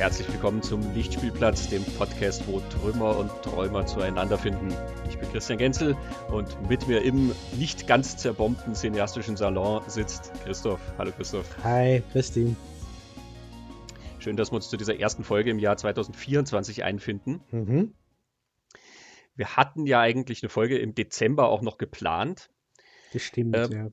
Herzlich willkommen zum Lichtspielplatz, dem Podcast, wo Trümmer und Träumer zueinander finden. Ich bin Christian Genzel und mit mir im nicht ganz zerbombten cineastischen Salon sitzt Christoph. Hallo Christoph. Hi, Christine. Schön, dass wir uns zu dieser ersten Folge im Jahr 2024 einfinden. Mhm. Wir hatten ja eigentlich eine Folge im Dezember auch noch geplant. Das stimmt, ähm, ja.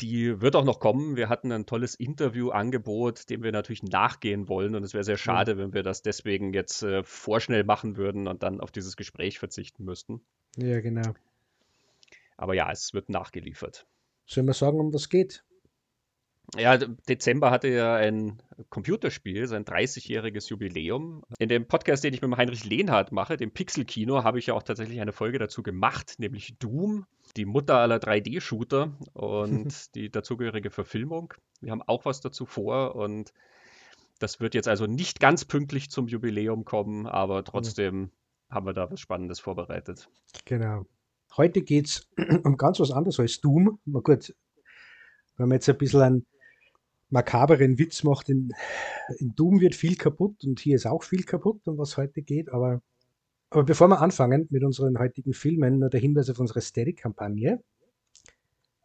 Die wird auch noch kommen. Wir hatten ein tolles Interviewangebot, dem wir natürlich nachgehen wollen. Und es wäre sehr schade, ja. wenn wir das deswegen jetzt äh, vorschnell machen würden und dann auf dieses Gespräch verzichten müssten. Ja, genau. Aber ja, es wird nachgeliefert. Sollen wir sagen, um was geht? Ja, Dezember hatte ja ein Computerspiel, sein 30-jähriges Jubiläum. In dem Podcast, den ich mit dem Heinrich Lehnhardt mache, dem Pixel-Kino, habe ich ja auch tatsächlich eine Folge dazu gemacht, nämlich Doom, die Mutter aller 3D-Shooter und die dazugehörige Verfilmung. Wir haben auch was dazu vor und das wird jetzt also nicht ganz pünktlich zum Jubiläum kommen, aber trotzdem mhm. haben wir da was Spannendes vorbereitet. Genau. Heute geht es um ganz was anderes als Doom. Na gut, wenn man jetzt ein bisschen einen makaberen Witz macht, in, in Doom wird viel kaputt und hier ist auch viel kaputt, um was heute geht, aber, aber bevor wir anfangen mit unseren heutigen Filmen, nur der Hinweis auf unsere Steady-Kampagne.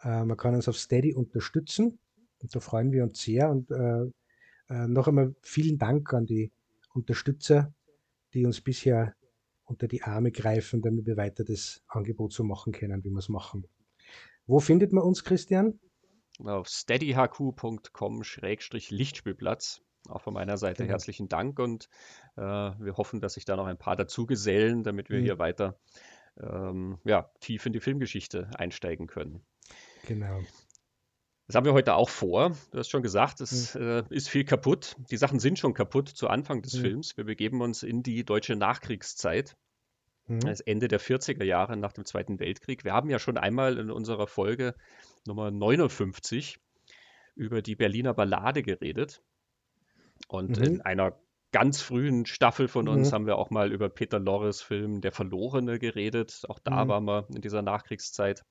Äh, man kann uns auf Steady unterstützen und da freuen wir uns sehr und äh, äh, noch einmal vielen Dank an die Unterstützer, die uns bisher unter die Arme greifen, damit wir weiter das Angebot so machen können, wie wir es machen. Wo findet man uns, Christian? Auf steadyhq.com-lichtspielplatz. Auch von meiner Seite genau. herzlichen Dank und äh, wir hoffen, dass sich da noch ein paar dazu gesellen, damit wir mhm. hier weiter ähm, ja, tief in die Filmgeschichte einsteigen können. Genau. Das haben wir heute auch vor. Du hast schon gesagt, es mhm. äh, ist viel kaputt. Die Sachen sind schon kaputt zu Anfang des mhm. Films. Wir begeben uns in die deutsche Nachkriegszeit. Mhm. Das Ende der 40er Jahre nach dem Zweiten Weltkrieg. Wir haben ja schon einmal in unserer Folge Nummer 59 über die Berliner Ballade geredet. Und mhm. in einer ganz frühen Staffel von uns mhm. haben wir auch mal über Peter Lorres Film Der Verlorene geredet. Auch da mhm. waren wir in dieser Nachkriegszeit.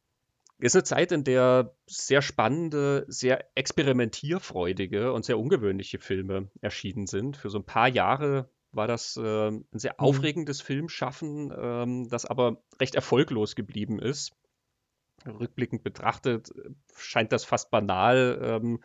Ist eine Zeit, in der sehr spannende, sehr experimentierfreudige und sehr ungewöhnliche Filme erschienen sind. Für so ein paar Jahre war das äh, ein sehr mhm. aufregendes Filmschaffen, ähm, das aber recht erfolglos geblieben ist rückblickend betrachtet, scheint das fast banal. Ähm,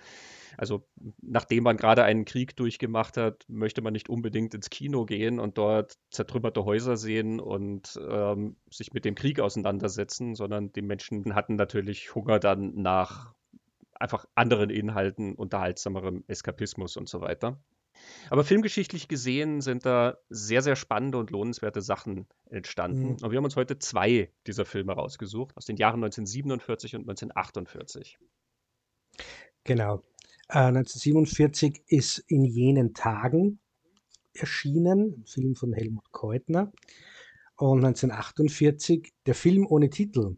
also, nachdem man gerade einen Krieg durchgemacht hat, möchte man nicht unbedingt ins Kino gehen und dort zertrümmerte Häuser sehen und ähm, sich mit dem Krieg auseinandersetzen, sondern die Menschen hatten natürlich Hunger dann nach einfach anderen Inhalten, unterhaltsamerem Eskapismus und so weiter. Aber filmgeschichtlich gesehen sind da sehr, sehr spannende und lohnenswerte Sachen entstanden. Mhm. Und wir haben uns heute zwei dieser Filme rausgesucht, aus den Jahren 1947 und 1948. Genau. Äh, 1947 ist in jenen Tagen erschienen, ein Film von Helmut Keutner. Und 1948 der Film ohne Titel.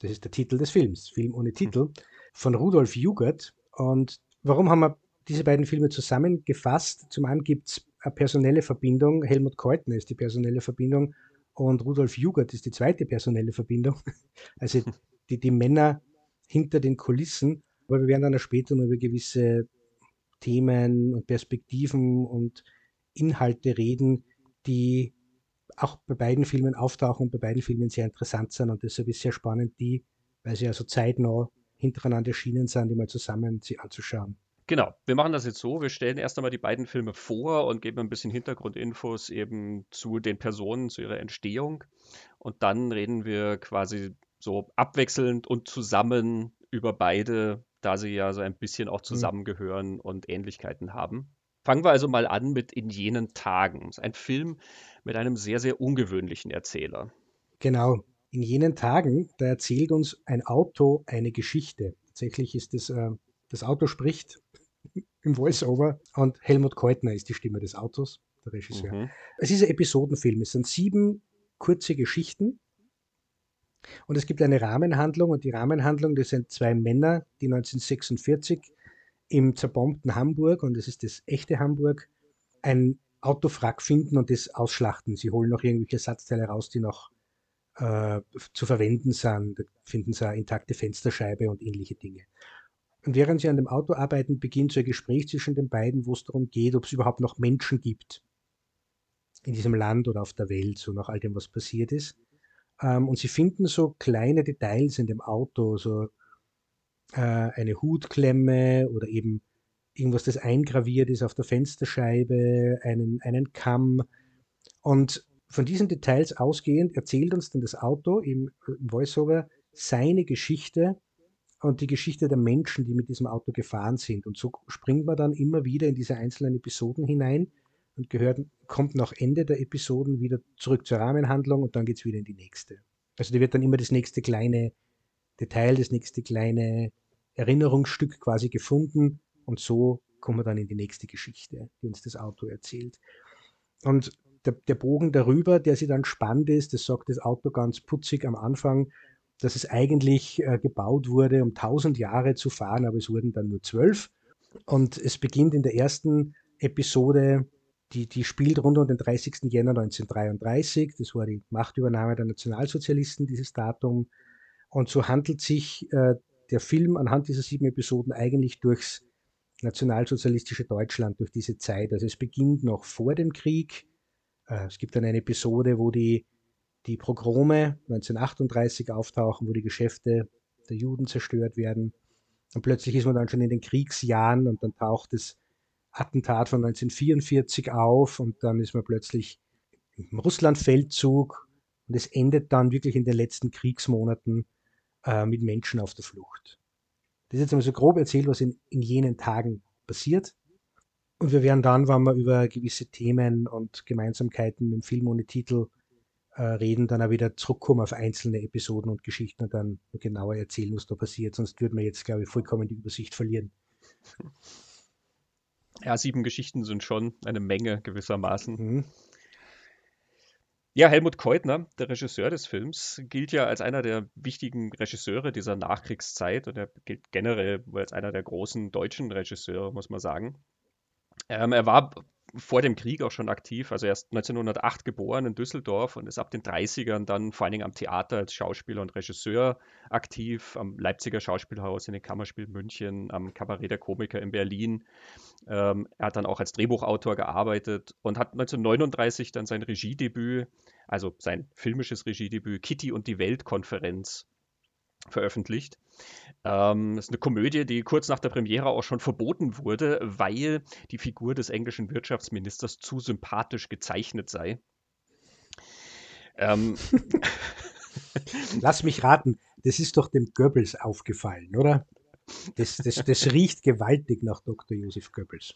Das ist der Titel des Films, Film ohne Titel, von Rudolf Jugert. Und warum haben wir diese beiden Filme zusammengefasst. Zum einen gibt es eine personelle Verbindung. Helmut Keutner ist die personelle Verbindung und Rudolf Jugert ist die zweite personelle Verbindung. Also die, die Männer hinter den Kulissen. Aber wir werden dann später noch über gewisse Themen und Perspektiven und Inhalte reden, die auch bei beiden Filmen auftauchen und bei beiden Filmen sehr interessant sind. Und deshalb ist es sehr spannend, die, weil sie also zeitnah hintereinander erschienen sind, die mal zusammen sie anzuschauen. Genau, wir machen das jetzt so. Wir stellen erst einmal die beiden Filme vor und geben ein bisschen Hintergrundinfos eben zu den Personen, zu ihrer Entstehung. Und dann reden wir quasi so abwechselnd und zusammen über beide, da sie ja so ein bisschen auch mhm. zusammengehören mhm. und Ähnlichkeiten haben. Fangen wir also mal an mit In jenen Tagen. Das ist ein Film mit einem sehr, sehr ungewöhnlichen Erzähler. Genau. In jenen Tagen, da erzählt uns ein Auto eine Geschichte. Tatsächlich ist es, äh, das Auto spricht im Voice-Over und Helmut Keutner ist die Stimme des Autos, der Regisseur. Mhm. Es ist ein Episodenfilm. Es sind sieben kurze Geschichten und es gibt eine Rahmenhandlung und die Rahmenhandlung, das sind zwei Männer, die 1946 im zerbombten Hamburg, und das ist das echte Hamburg, ein Autofrack finden und das ausschlachten. Sie holen noch irgendwelche Ersatzteile raus, die noch äh, zu verwenden sind. Da finden sie eine intakte Fensterscheibe und ähnliche Dinge. Und während sie an dem Auto arbeiten, beginnt so ein Gespräch zwischen den beiden, wo es darum geht, ob es überhaupt noch Menschen gibt in diesem Land oder auf der Welt, so nach all dem, was passiert ist. Ähm, und sie finden so kleine Details in dem Auto, so äh, eine Hutklemme oder eben irgendwas, das eingraviert ist auf der Fensterscheibe, einen, einen Kamm. Und von diesen Details ausgehend erzählt uns dann das Auto im, im Voiceover seine Geschichte und die Geschichte der Menschen, die mit diesem Auto gefahren sind. Und so springt man dann immer wieder in diese einzelnen Episoden hinein und gehört, kommt nach Ende der Episoden wieder zurück zur Rahmenhandlung und dann geht es wieder in die nächste. Also da wird dann immer das nächste kleine Detail, das nächste kleine Erinnerungsstück quasi gefunden und so kommen wir dann in die nächste Geschichte, die uns das Auto erzählt. Und der, der Bogen darüber, der sie dann spannend ist, das sagt das Auto ganz putzig am Anfang, dass es eigentlich äh, gebaut wurde, um 1000 Jahre zu fahren, aber es wurden dann nur zwölf. Und es beginnt in der ersten Episode, die, die spielt rund um den 30. Jänner 1933. Das war die Machtübernahme der Nationalsozialisten, dieses Datum. Und so handelt sich äh, der Film anhand dieser sieben Episoden eigentlich durchs nationalsozialistische Deutschland, durch diese Zeit. Also es beginnt noch vor dem Krieg. Äh, es gibt dann eine Episode, wo die die Progrome 1938 auftauchen, wo die Geschäfte der Juden zerstört werden. Und plötzlich ist man dann schon in den Kriegsjahren und dann taucht das Attentat von 1944 auf und dann ist man plötzlich im Russlandfeldzug und es endet dann wirklich in den letzten Kriegsmonaten äh, mit Menschen auf der Flucht. Das ist jetzt einmal so grob erzählt, was in, in jenen Tagen passiert. Und wir werden dann, wenn wir über gewisse Themen und Gemeinsamkeiten mit dem Film ohne Titel reden, dann auch wieder zurückkommen auf einzelne Episoden und Geschichten und dann genauer erzählen, was da passiert. Sonst würden wir jetzt, glaube ich, vollkommen die Übersicht verlieren. Ja, sieben Geschichten sind schon eine Menge gewissermaßen. Mhm. Ja, Helmut Keutner, der Regisseur des Films, gilt ja als einer der wichtigen Regisseure dieser Nachkriegszeit und er gilt generell als einer der großen deutschen Regisseure, muss man sagen. Ähm, er war vor dem Krieg auch schon aktiv. Also er ist 1908 geboren in Düsseldorf und ist ab den 30ern dann vor allen Dingen am Theater als Schauspieler und Regisseur aktiv, am Leipziger Schauspielhaus, in den Kammerspielen München, am Kabarett der Komiker in Berlin. Ähm, er hat dann auch als Drehbuchautor gearbeitet und hat 1939 dann sein Regiedebüt, also sein filmisches Regiedebüt Kitty und die Weltkonferenz veröffentlicht. Ähm, das ist eine Komödie, die kurz nach der Premiere auch schon verboten wurde, weil die Figur des englischen Wirtschaftsministers zu sympathisch gezeichnet sei. Ähm. Lass mich raten, das ist doch dem Goebbels aufgefallen, oder? Das, das, das riecht gewaltig nach Dr. Josef Goebbels.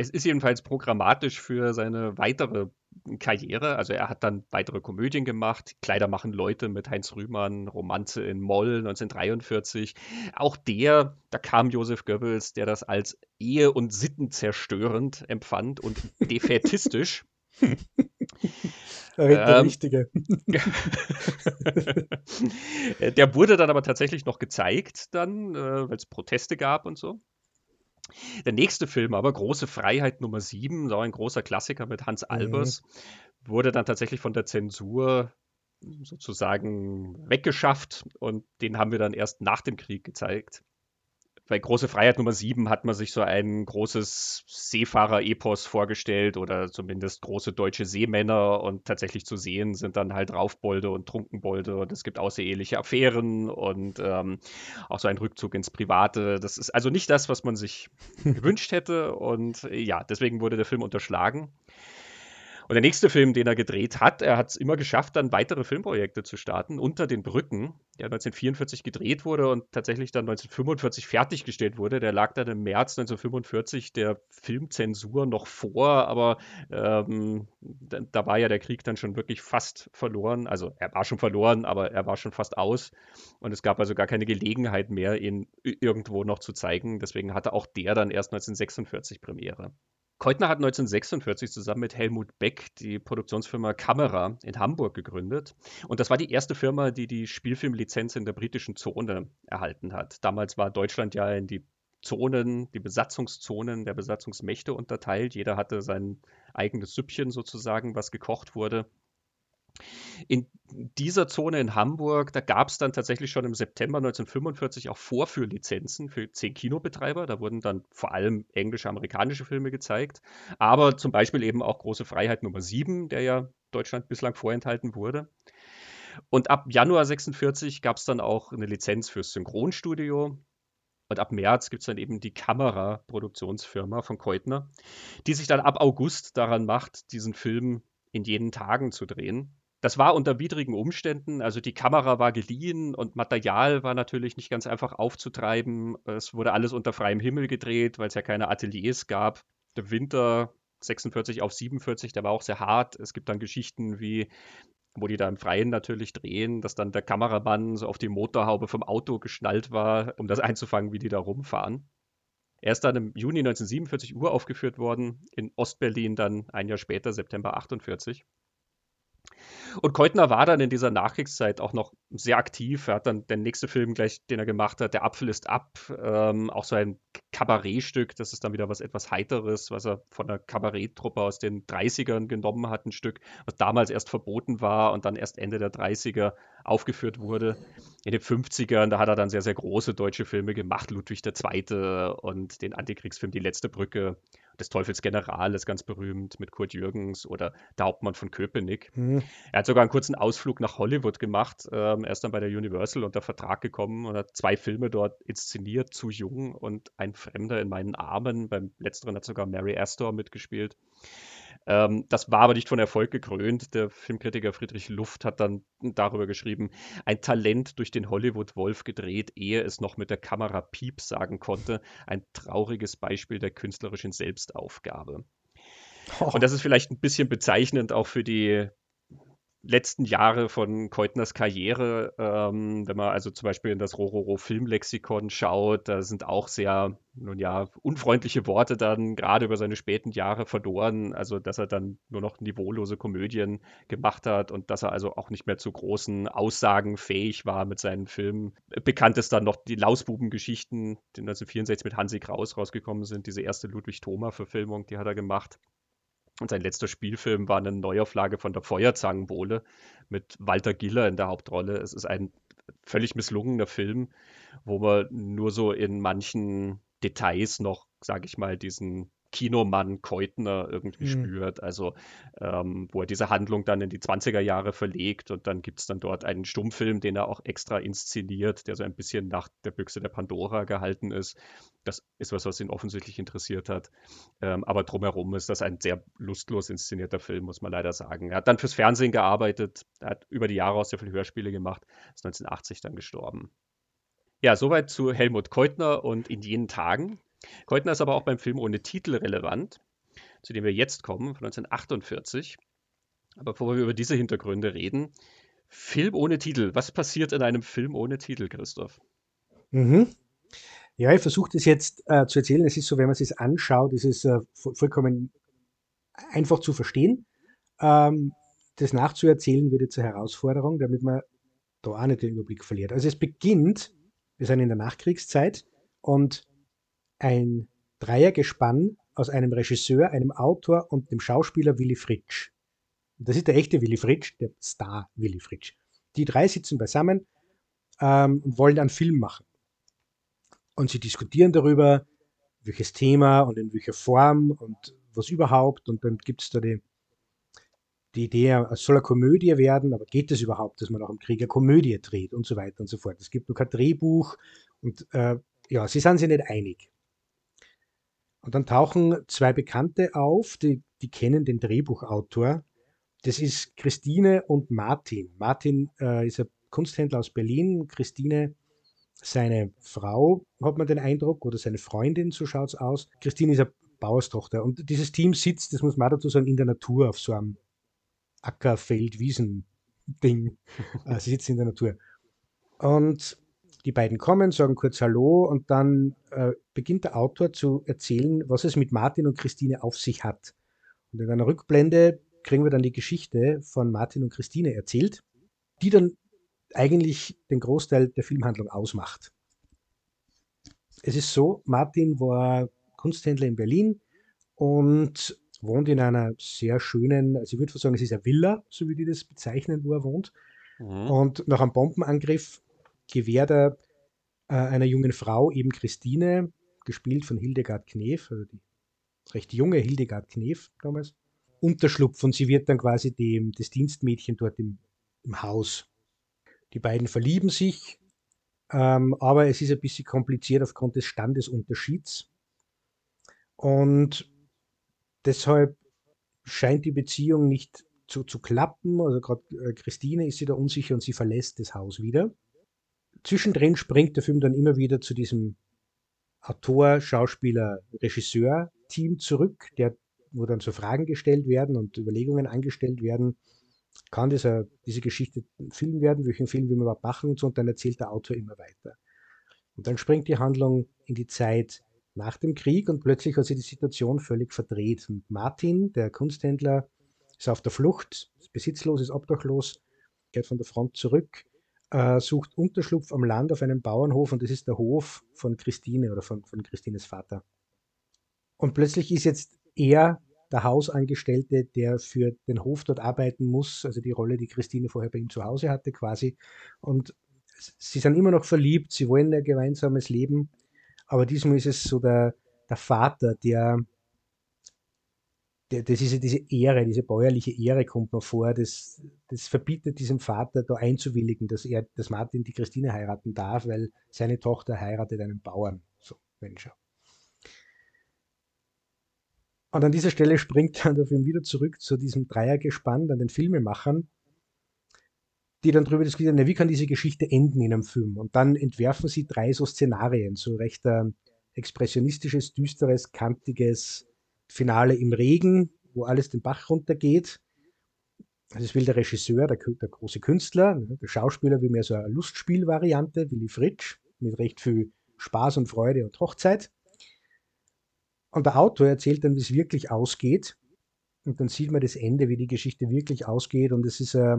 Es ist jedenfalls programmatisch für seine weitere Karriere. Also er hat dann weitere Komödien gemacht. Kleider machen Leute mit Heinz Rühmann, Romanze in Moll 1943. Auch der, da kam Josef Goebbels, der das als ehe- und sittenzerstörend empfand und defätistisch. Der ähm, Richtige. der wurde dann aber tatsächlich noch gezeigt, dann, äh, weil es Proteste gab und so. Der nächste Film aber, Große Freiheit Nummer 7, so ein großer Klassiker mit Hans. Albers, mhm. wurde dann tatsächlich von der Zensur sozusagen weggeschafft und den haben wir dann erst nach dem Krieg gezeigt bei Große Freiheit Nummer 7 hat man sich so ein großes Seefahrer-Epos vorgestellt oder zumindest große deutsche Seemänner und tatsächlich zu sehen sind dann halt Raufbolde und Trunkenbolde und es gibt außereheliche Affären und ähm, auch so ein Rückzug ins Private. Das ist also nicht das, was man sich gewünscht hätte und ja, deswegen wurde der Film unterschlagen. Und der nächste Film, den er gedreht hat, er hat es immer geschafft, dann weitere Filmprojekte zu starten, Unter den Brücken, der 1944 gedreht wurde und tatsächlich dann 1945 fertiggestellt wurde. Der lag dann im März 1945 der Filmzensur noch vor, aber ähm, da, da, war ja der Krieg dann schon wirklich fast verloren. Also er war schon verloren, aber er war schon fast aus. Und es gab also gar keine Gelegenheit mehr, ihn irgendwo noch zu zeigen. Deswegen hatte auch der dann erst 1946 Premiere. Keutner hat 1946 zusammen mit Helmut Beck die Produktionsfirma Kamera in Hamburg gegründet. Und das war die erste Firma, die die Spielfilmlizenz in der britischen Zone erhalten hat. Damals war Deutschland ja in die Zonen, die Besatzungszonen der Besatzungsmächte unterteilt. Jeder hatte sein eigenes Süppchen sozusagen, was gekocht wurde. In dieser Zone in Hamburg, da gab es dann tatsächlich schon im September 1945 auch Vorführlizenzen für zehn Kinobetreiber. Da wurden dann vor allem englische, amerikanische Filme gezeigt, aber zum Beispiel eben auch Große Freiheit Nummer 7, der ja Deutschland bislang vorenthalten wurde. Und ab Januar 46 gab es dann auch eine Lizenz fürs Synchronstudio. Und ab März gibt es dann eben die Kameraproduktionsfirma von Keutner, die sich dann ab August daran macht, diesen Film in jenen Tagen zu drehen. Das war unter widrigen Umständen. Also die Kamera war geliehen und Material war natürlich nicht ganz einfach aufzutreiben. Es wurde alles unter freiem Himmel gedreht, weil es ja keine Ateliers gab. Der Winter 46 auf 47, der war auch sehr hart. Es gibt dann Geschichten wie, wo die da im Freien natürlich drehen, dass dann der Kameramann so auf die Motorhaube vom Auto geschnallt war, um das einzufangen, wie die da rumfahren. Er ist dann im Juni 1947 uraufgeführt worden, in Ostberlin dann ein Jahr später, September 48. Und Keutner war dann in dieser Nachkriegszeit auch noch sehr aktiv. Er hat dann der nächste Film gleich, den er gemacht hat, Der Apfel ist ab, ähm, auch so ein Kabarettstück. Das ist dann wieder was etwas Heiteres, was er von der Kabaretttruppe aus den 30ern genommen hat, ein Stück, was damals erst verboten war und dann erst Ende der 30er aufgeführt wurde. In den 50ern, da hat er dann sehr, sehr große deutsche Filme gemacht, Ludwig II. und den Antikriegsfilm Die letzte Brücke des Teufels General ist ganz berühmt mit Kurt Jürgens oder der Hauptmann von Köpenick. Mhm. Er hat sogar einen kurzen Ausflug nach Hollywood gemacht. Ähm, er ist dann bei der Universal unter Vertrag gekommen und hat zwei Filme dort inszeniert, Zu Jung und Ein Fremder in meinen Armen. Beim letzteren hat sogar Mary Astor mitgespielt. Ähm, das war aber nicht von Erfolg gekrönt. Der Filmkritiker Friedrich Luft hat dann darüber geschrieben, ein Talent durch den Hollywood-Wolf gedreht, ehe es noch mit der Kamera Piep sagen konnte. Ein trauriges Beispiel der künstlerischen Selbstaufgabe. Oh. Und das ist vielleicht ein bisschen bezeichnend auch für die letzten Jahre von Keutners Karriere, ähm, wenn man also zum Beispiel in das Rororo Filmlexikon schaut, da sind auch sehr, nun ja, unfreundliche Worte dann gerade über seine späten Jahre verdorren. Also, dass er dann nur noch niveaulose Komödien gemacht hat und dass er also auch nicht mehr zu großen Aussagen fähig war mit seinen Filmen. Bekannt ist dann noch die Lausbuben-Geschichten, die 1964 mit Hansi Kraus rausgekommen sind, diese erste Ludwig-Thoma-Verfilmung, die hat er gemacht. Und sein letzter Spielfilm war eine Neuauflage von der Feuerzangenbowle mit Walter Giller in der Hauptrolle. Es ist ein völlig misslungener Film, wo man nur so in manchen Details noch, sage ich mal, diesen Kinomann Keutner irgendwie mhm. spürt. Also, ähm, wo er diese Handlung dann in die 20er Jahre verlegt und dann gibt es dann dort einen Stummfilm, den er auch extra inszeniert, der so ein bisschen nach der Büchse der Pandora gehalten ist. Das ist was, was ihn offensichtlich interessiert hat. Ähm, aber drumherum ist das ein sehr lustlos inszenierter Film, muss man leider sagen. Er hat dann fürs Fernsehen gearbeitet, er hat über die Jahre auch sehr viele Hörspiele gemacht, ist 1980 dann gestorben. Ja, soweit zu Helmut Keutner und in jenen Tagen. Keutner ist aber auch beim Film ohne Titel relevant, zu dem wir jetzt kommen, von 1948. Aber bevor wir über diese Hintergründe reden, Film ohne Titel. Was passiert in einem Film ohne Titel, Christoph? Mhm. Ja, ich versuche das jetzt äh, zu erzählen. Es ist so, wenn man es sich anschaut, ist es äh, vollkommen einfach zu verstehen. Ähm, das nachzuerzählen wird jetzt eine Herausforderung, damit man da auch nicht den Überblick verliert. Also es beginnt, wir sind in der Nachkriegszeit und ein Dreiergespann aus einem Regisseur, einem Autor und dem Schauspieler Willy Fritsch. Das ist der echte Willy Fritsch, der Star Willy Fritsch. Die drei sitzen beisammen ähm, und wollen einen Film machen. Und sie diskutieren darüber, welches Thema und in welcher Form und was überhaupt. Und dann gibt es da die, die Idee, es soll eine Komödie werden, aber geht es überhaupt, dass man auch im Krieg eine Komödie dreht und so weiter und so fort. Es gibt noch kein Drehbuch und äh, ja, sie sind sich nicht einig. Und dann tauchen zwei Bekannte auf, die, die kennen den Drehbuchautor. Das ist Christine und Martin. Martin äh, ist ein Kunsthändler aus Berlin. Christine seine Frau, hat man den Eindruck, oder seine Freundin, so schaut es aus. Christine ist eine Bauerstochter. Und dieses Team sitzt, das muss man dazu sagen, in der Natur auf so einem Ackerfeld-Wiesen-Ding. Äh, sie sitzt in der Natur. Und die beiden kommen, sagen kurz Hallo und dann äh, beginnt der Autor zu erzählen, was es mit Martin und Christine auf sich hat. Und in einer Rückblende kriegen wir dann die Geschichte von Martin und Christine erzählt, die dann eigentlich den Großteil der Filmhandlung ausmacht. Es ist so, Martin war Kunsthändler in Berlin und wohnt in einer sehr schönen, also ich würde sagen, es ist eine Villa, so wie die das bezeichnen, wo er wohnt. Mhm. Und nach einem Bombenangriff gewährt er äh, einer jungen Frau, eben Christine, gespielt von Hildegard Knef, also die recht junge Hildegard Knef damals, Unterschlupf und sie wird dann quasi dem, das Dienstmädchen dort im, im Haus. Die beiden verlieben sich, ähm, aber es ist ein bisschen kompliziert aufgrund des Standesunterschieds. Und deshalb scheint die Beziehung nicht zu, zu klappen. Also gerade äh, Christine ist sich da unsicher und sie verlässt das Haus wieder. Zwischendrin springt der Film dann immer wieder zu diesem Autor, Schauspieler, Regisseur-Team zurück, der, wo dann so Fragen gestellt werden und Überlegungen angestellt werden. Kann dieser, diese Geschichte ein Film werden? Welchen Film will man überhaupt machen? Und so, und dann erzählt der Autor immer weiter. Und dann springt die Handlung in die Zeit nach dem Krieg und plötzlich hat sich die Situation völlig verdreht. Und Martin, der Kunsthändler, ist auf der Flucht, ist besitzlos, ist obdachlos, geht von der Front zurück, äh, sucht Unterschlupf am Land auf einem Bauernhof und das ist der Hof von Christine oder von, von Christines Vater. Und plötzlich ist jetzt er der Hausangestellte, der für den Hof dort arbeiten muss, also die Rolle, die Christine vorher bei ihm zu Hause hatte quasi. Und sie sind immer noch verliebt, sie wollen ein gemeinsames Leben, aber diesmal ist es so der, der Vater, der, der, das ist diese Ehre, diese bäuerliche Ehre kommt mir vor, das, das verbietet diesem Vater da einzuwilligen, dass er, dass Martin die Christine heiraten darf, weil seine Tochter heiratet einen Bauern. So, Mensch. Und an dieser Stelle springt dann der Film wieder zurück zu diesem Dreiergespann, an den Filmemachern, die dann darüber diskutieren, na, wie kann diese Geschichte enden in einem Film? Und dann entwerfen sie drei so Szenarien, so recht äh, expressionistisches, düsteres, kantiges Finale im Regen, wo alles den Bach runtergeht. Das will der Regisseur, der, der große Künstler, ne, der Schauspieler will mehr so eine Lustspielvariante, Willy Fritsch, mit recht viel Spaß und Freude und Hochzeit. Und der Autor erzählt dann, wie es wirklich ausgeht. Und dann sieht man das Ende, wie die Geschichte wirklich ausgeht. Und es ist äh,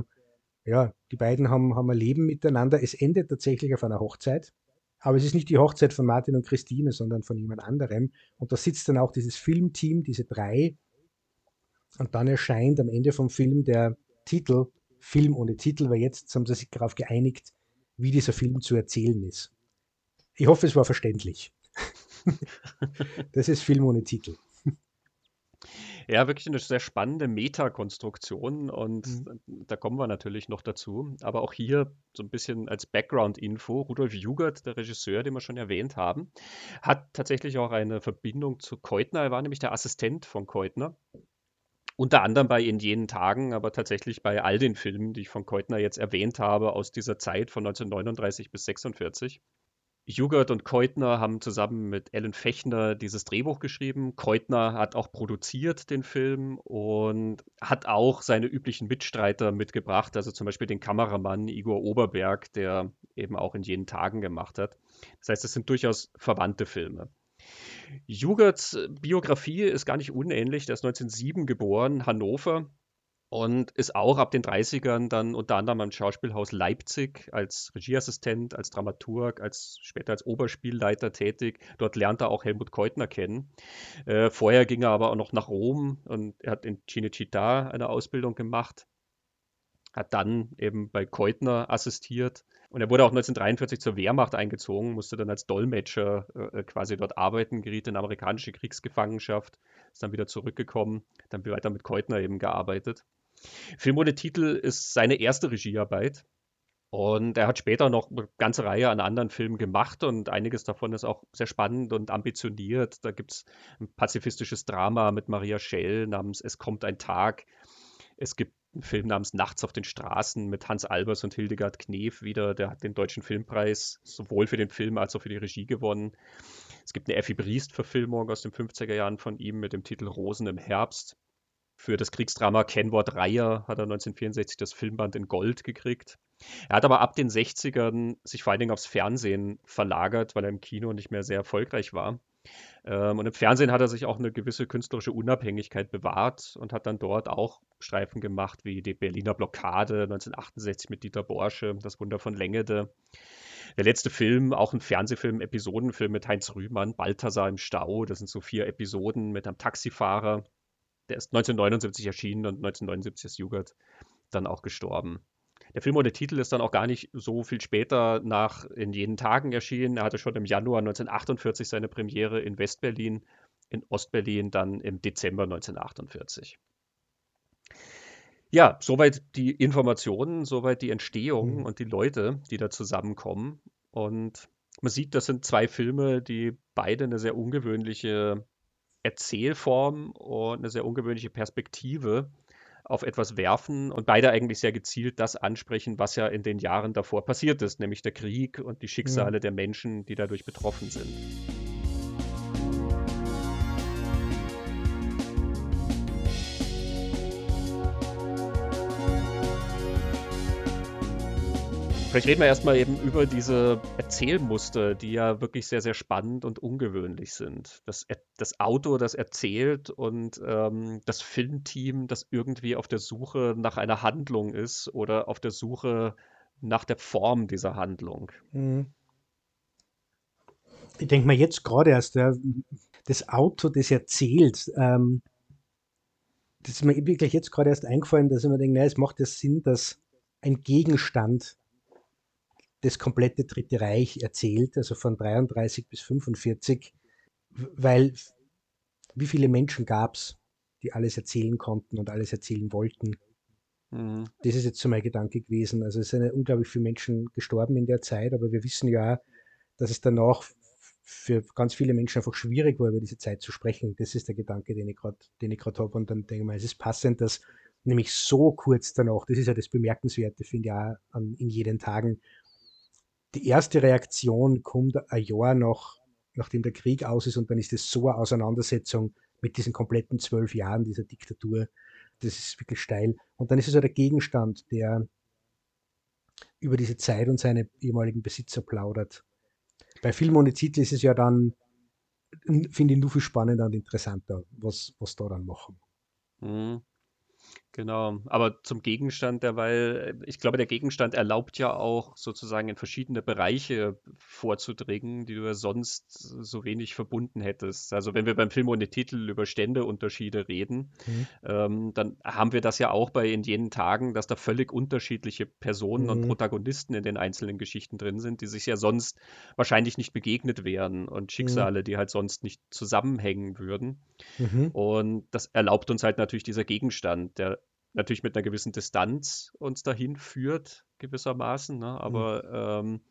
ja, die beiden haben, haben ein Leben miteinander. Es endet tatsächlich auf einer Hochzeit. Aber es ist nicht die Hochzeit von Martin und Christine, sondern von jemand anderem. Und da sitzt dann auch dieses Filmteam, diese drei. Und dann erscheint am Ende vom Film der Titel, Film ohne Titel, weil jetzt haben sie sich darauf geeinigt, wie dieser Film zu erzählen ist. Ich hoffe, es war verständlich. das ist Film ohne Titel. Ja, wirklich eine sehr spannende Metakonstruktion und mhm. da kommen wir natürlich noch dazu. Aber auch hier so ein bisschen als Background-Info: Rudolf Jugert, der Regisseur, den wir schon erwähnt haben, hat tatsächlich auch eine Verbindung zu Keutner. Er war nämlich der Assistent von Keutner. Unter anderem bei In jenen Tagen, aber tatsächlich bei all den Filmen, die ich von Keutner jetzt erwähnt habe, aus dieser Zeit von 1939 bis 1946. Jugert und Keutner haben zusammen mit Ellen Fechner dieses Drehbuch geschrieben. Keutner hat auch produziert den Film und hat auch seine üblichen Mitstreiter mitgebracht, also zum Beispiel den Kameramann Igor Oberberg, der eben auch in jenen Tagen gemacht hat. Das heißt, es sind durchaus verwandte Filme. Jugerts Biografie ist gar nicht unähnlich. Der ist 1907 geboren, Hannover, und ist auch ab den 30ern dann unter anderem am Schauspielhaus Leipzig als Regieassistent, als Dramaturg, als später als Oberspielleiter tätig. Dort lernt er auch Helmut Keutner kennen. Äh, vorher ging er aber auch noch nach Rom und er hat in Cinecittà eine Ausbildung gemacht, hat dann eben bei Keutner assistiert. Und er wurde auch 1943 zur Wehrmacht eingezogen, musste dann als Dolmetscher äh, quasi dort arbeiten, geriet in amerikanische Kriegsgefangenschaft, ist dann wieder zurückgekommen, dann weiter mit Keutner eben gearbeitet. Film ohne Titel ist seine erste Regiearbeit. Und er hat später noch eine ganze Reihe an anderen Filmen gemacht und einiges davon ist auch sehr spannend und ambitioniert. Da gibt es ein pazifistisches Drama mit Maria Schell namens Es kommt ein Tag. Es gibt einen Film namens Nachts auf den Straßen mit Hans Albers und Hildegard Knef wieder. Der hat den Deutschen Filmpreis sowohl für den Film als auch für die Regie gewonnen. Es gibt eine Effi Briest-Verfilmung aus den 50er Jahren von ihm mit dem Titel Rosen im Herbst. Für das Kriegsdrama Kenwort Reiher hat er 1964 das Filmband in Gold gekriegt. Er hat aber ab den 60ern sich vor allen Dingen aufs Fernsehen verlagert, weil er im Kino nicht mehr sehr erfolgreich war. Ähm, und im Fernsehen hat er sich auch eine gewisse künstlerische Unabhängigkeit bewahrt und hat dann dort auch Streifen gemacht, wie die Berliner Blockade 1968 mit Dieter Borsche, Das Wunder von Längede. Der letzte Film, auch ein Fernsehfilm, Episodenfilm mit Heinz Rühmann, Balthasar im Stau. Das sind so vier Episoden mit einem Taxifahrer, der ist 1979 erschienen und 1979 ist Jugert dann auch gestorben. Der Film ohne Titel ist dann auch gar nicht so viel später nach In jenen Tagen erschienen. Er hatte schon im Januar 1948 seine Premiere in Westberlin, in Ostberlin dann im Dezember 1948. Ja, soweit die Informationen, soweit die Entstehung mhm. und die Leute, die da zusammenkommen. Und man sieht, das sind zwei Filme, die beide eine sehr ungewöhnliche Erzählform und eine sehr ungewöhnliche Perspektive auf etwas werfen und beide eigentlich sehr gezielt das ansprechen, was ja in den Jahren davor passiert ist, nämlich der Krieg und die Schicksale mhm. der Menschen, die dadurch betroffen sind. Vielleicht reden wir erstmal eben über diese Erzählmuster, die ja wirklich sehr, sehr spannend und ungewöhnlich sind. Das, das Auto, das erzählt und ähm, das Filmteam, das irgendwie auf der Suche nach einer Handlung ist oder auf der Suche nach der Form dieser Handlung. Mhm. Ich denke mal jetzt gerade erst, ja, das Auto, das erzählt, ähm, das ist mir wirklich jetzt gerade erst eingefallen, dass ich mir denke, naja, es macht ja Sinn, dass ein Gegenstand das komplette Dritte Reich erzählt, also von 33 bis 45, weil wie viele Menschen gab es, die alles erzählen konnten und alles erzählen wollten. Mhm. Das ist jetzt so mein Gedanke gewesen. Also es sind ja unglaublich viele Menschen gestorben in der Zeit, aber wir wissen ja, dass es danach für ganz viele Menschen einfach schwierig war, über diese Zeit zu sprechen. Das ist der Gedanke, den ich gerade habe. Und dann denke ich mal, es ist passend, dass nämlich so kurz danach, das ist ja das Bemerkenswerte, finde ich auch an, in jeden Tagen, die erste Reaktion kommt ein Jahr nach, nachdem der Krieg aus ist und dann ist es so eine Auseinandersetzung mit diesen kompletten zwölf Jahren dieser Diktatur. Das ist wirklich steil. Und dann ist es so der Gegenstand, der über diese Zeit und seine ehemaligen Besitzer plaudert. Bei Film ohne Titel ist es ja dann, finde ich, nur viel spannender und interessanter, was, was da dann machen. Mhm. Genau, aber zum Gegenstand derweil, ich glaube, der Gegenstand erlaubt ja auch sozusagen in verschiedene Bereiche vorzudringen, die du ja sonst so wenig verbunden hättest. Also wenn wir beim Film ohne Titel über Ständeunterschiede reden, mhm. ähm, dann haben wir das ja auch bei in jenen Tagen, dass da völlig unterschiedliche Personen mhm. und Protagonisten in den einzelnen Geschichten drin sind, die sich ja sonst wahrscheinlich nicht begegnet wären und. Schicksale, mhm. die halt sonst nicht zusammenhängen würden. Mhm. Und das erlaubt uns halt natürlich dieser Gegenstand, der natürlich mit einer gewissen Distanz uns dahin führt, gewissermaßen, ne? aber mhm. ähm,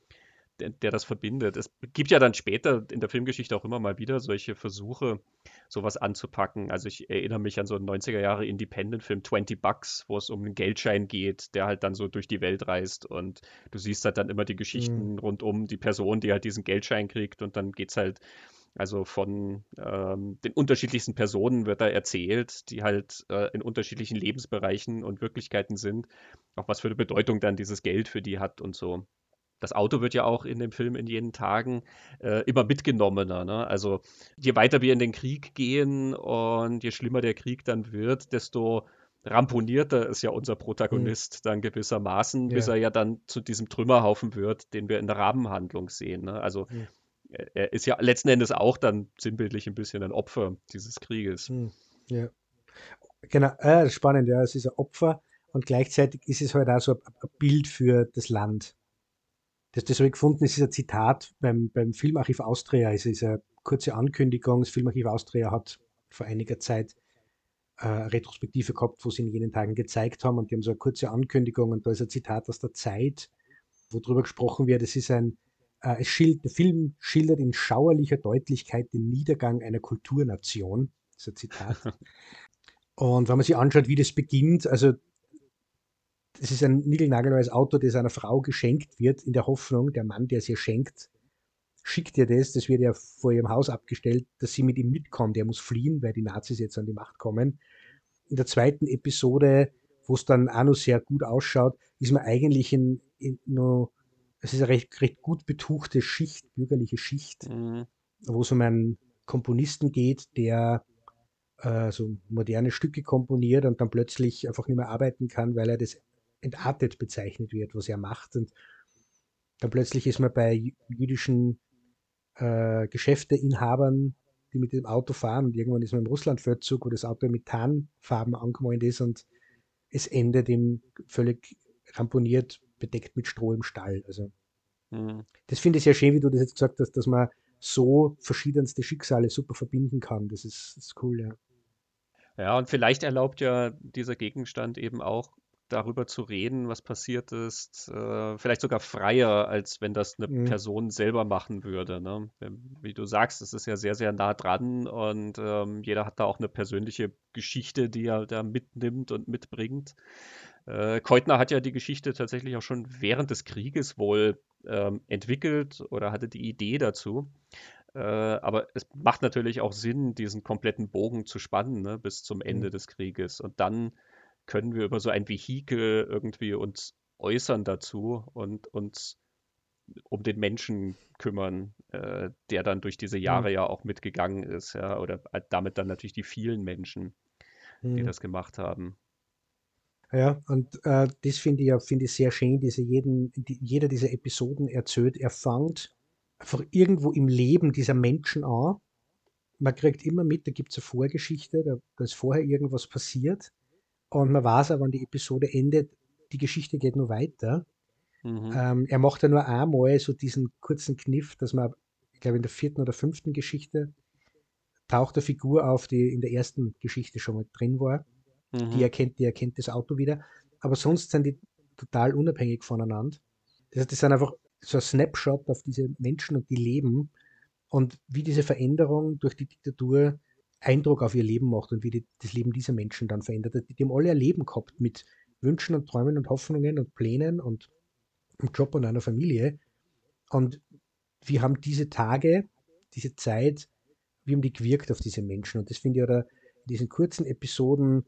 der, das verbindet. Es gibt ja dann später in der Filmgeschichte auch immer mal wieder solche Versuche, sowas anzupacken. Also ich erinnere mich an so einen 90er Jahre Independent-Film 20 Bucks, wo es um einen Geldschein geht, der halt dann so durch die Welt reist und du siehst halt dann immer die Geschichten mhm. rund um die Person, die halt diesen Geldschein kriegt und dann geht es halt also von ähm, den unterschiedlichsten Personen wird da erzählt, die halt äh, in unterschiedlichen Lebensbereichen und Wirklichkeiten sind. Auch was für eine Bedeutung dann dieses Geld für die hat und so. Das Auto wird ja auch in dem Film in jenen Tagen äh, immer mitgenommener. Ne? Also je weiter wir in den Krieg gehen und je schlimmer der Krieg dann wird, desto ramponierter ist ja unser Protagonist mhm. dann gewissermaßen, bis ja. er ja dann zu diesem Trümmerhaufen wird, den wir in der Rabenhandlung sehen. Ne? Also mhm er ist ja letzten Endes auch dann sinnbildlich ein bisschen ein Opfer dieses Krieges. Hm, ja. Genau, äh, spannend, ja, es ist ein Opfer und gleichzeitig ist es halt auch so ein Bild für das Land. Das, das habe ich gefunden, es ist ein Zitat beim, beim Filmarchiv Austria, es ist eine kurze Ankündigung, das Filmarchiv Austria hat vor einiger Zeit äh, eine Retrospektive gehabt, wo sie in jenen Tagen gezeigt haben und die haben so eine kurze Ankündigung und da ist ein Zitat aus der Zeit, wo darüber gesprochen wird, es ist ein, äh, schild, der Film schildert in schauerlicher Deutlichkeit den Niedergang einer Kulturnation. Das ist ein Zitat. Und wenn man sich anschaut, wie das beginnt, also es ist ein niegelnagelneues Auto, das einer Frau geschenkt wird, in der Hoffnung, der Mann, der es ihr schenkt, schickt ihr das, das wird ja vor ihrem Haus abgestellt, dass sie mit ihm mitkommt. Er muss fliehen, weil die Nazis jetzt an die Macht kommen. In der zweiten Episode, wo es dann auch noch sehr gut ausschaut, ist man eigentlich in, in nur es ist eine recht, recht gut betuchte Schicht, bürgerliche Schicht, mhm. wo es um einen Komponisten geht, der äh, so moderne Stücke komponiert und dann plötzlich einfach nicht mehr arbeiten kann, weil er das entartet bezeichnet wird, was er macht. Und dann plötzlich ist man bei jüdischen äh, Geschäfteinhabern die mit dem Auto fahren und irgendwann ist man im Russlandfeldzug, wo das Auto mit Tarnfarben angemalt ist und es endet ihm völlig ramponiert, bedeckt mit Stroh im Stall. Also mhm. das finde ich sehr schön, wie du das jetzt gesagt hast, dass man so verschiedenste Schicksale super verbinden kann. Das ist, das ist cool, ja. Ja, und vielleicht erlaubt ja dieser Gegenstand eben auch darüber zu reden, was passiert ist, äh, vielleicht sogar freier, als wenn das eine mhm. Person selber machen würde. Ne? Wie du sagst, es ist ja sehr, sehr nah dran und ähm, jeder hat da auch eine persönliche Geschichte, die er da mitnimmt und mitbringt. Äh, Keutner hat ja die Geschichte tatsächlich auch schon während des Krieges wohl ähm, entwickelt oder hatte die Idee dazu. Äh, aber es macht natürlich auch Sinn, diesen kompletten Bogen zu spannen ne, bis zum Ende mhm. des Krieges. Und dann können wir über so ein Vehikel irgendwie uns äußern dazu und uns um den Menschen kümmern, äh, der dann durch diese Jahre mhm. ja auch mitgegangen ist, ja, oder damit dann natürlich die vielen Menschen, mhm. die das gemacht haben. Ja, und äh, das finde ich ja finde ich sehr schön, diese jeden, die, jeder dieser Episoden erzählt, er fängt einfach irgendwo im Leben dieser Menschen an. Man kriegt immer mit, da gibt es eine Vorgeschichte, da, da ist vorher irgendwas passiert und man weiß aber, wann die Episode endet, die Geschichte geht nur weiter. Mhm. Ähm, er macht ja nur einmal so diesen kurzen Kniff, dass man, ich glaube, in der vierten oder fünften Geschichte taucht eine Figur auf, die in der ersten Geschichte schon mal drin war. Mhm. Die, erkennt, die erkennt das Auto wieder. Aber sonst sind die total unabhängig voneinander. Das das sind einfach so ein Snapshot auf diese Menschen und die leben und wie diese Veränderung durch die Diktatur Eindruck auf ihr Leben macht und wie die, das Leben dieser Menschen dann verändert. Die, die haben alle ein Leben gehabt mit Wünschen und Träumen und Hoffnungen und Plänen und einem Job und einer Familie. Und wir haben diese Tage, diese Zeit, wie haben die gewirkt auf diese Menschen. Und das finde ich oder in diesen kurzen Episoden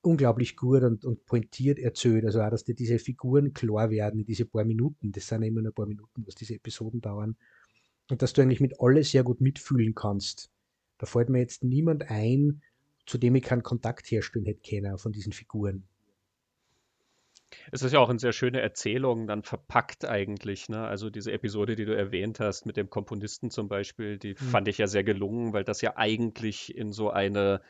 unglaublich gut und, und pointiert erzählt. Also auch, dass dir diese Figuren klar werden in diese paar Minuten. Das sind immer nur ein paar Minuten, was diese Episoden dauern. Und dass du eigentlich mit alle sehr gut mitfühlen kannst. Da fällt mir jetzt niemand ein, zu dem ich keinen Kontakt herstellen hätte können von diesen Figuren. Es ist ja auch eine sehr schöne Erzählung, dann verpackt eigentlich. Ne? Also diese Episode, die du erwähnt hast mit dem Komponisten zum Beispiel, die mhm. fand ich ja sehr gelungen, weil das ja eigentlich in so eine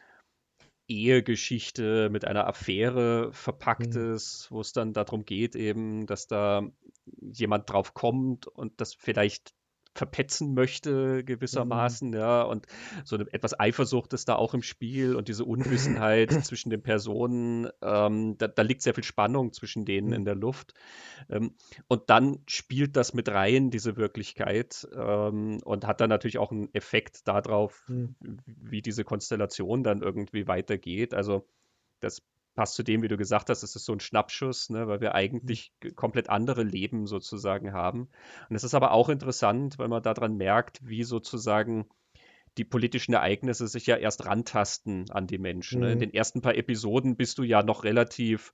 Ehegeschichte mit einer Affäre verpackt mhm. ist, wo es dann darum geht, eben, dass da jemand drauf kommt und das vielleicht verpetzen möchte, gewissermaßen, mhm. ja, und so eine, etwas Eifersucht ist da auch im Spiel und diese Unwissenheit zwischen den Personen, ähm, da, da, liegt sehr viel Spannung zwischen denen mhm. in der Luft. Ähm, und dann spielt das mit rein, diese Wirklichkeit, ähm, und hat dann natürlich auch einen Effekt darauf, mhm. wie diese Konstellation dann irgendwie weitergeht. Also das passt zu dem, wie du gesagt hast, es ist so ein Schnappschuss, ne, weil wir mhm. eigentlich komplett andere Leben sozusagen haben. Und es ist aber auch interessant, weil man daran merkt, wie sozusagen die politischen Ereignisse sich ja erst rantasten an die Menschen. Mhm. Ne? In mhm. den ersten paar Episoden bist du ja noch relativ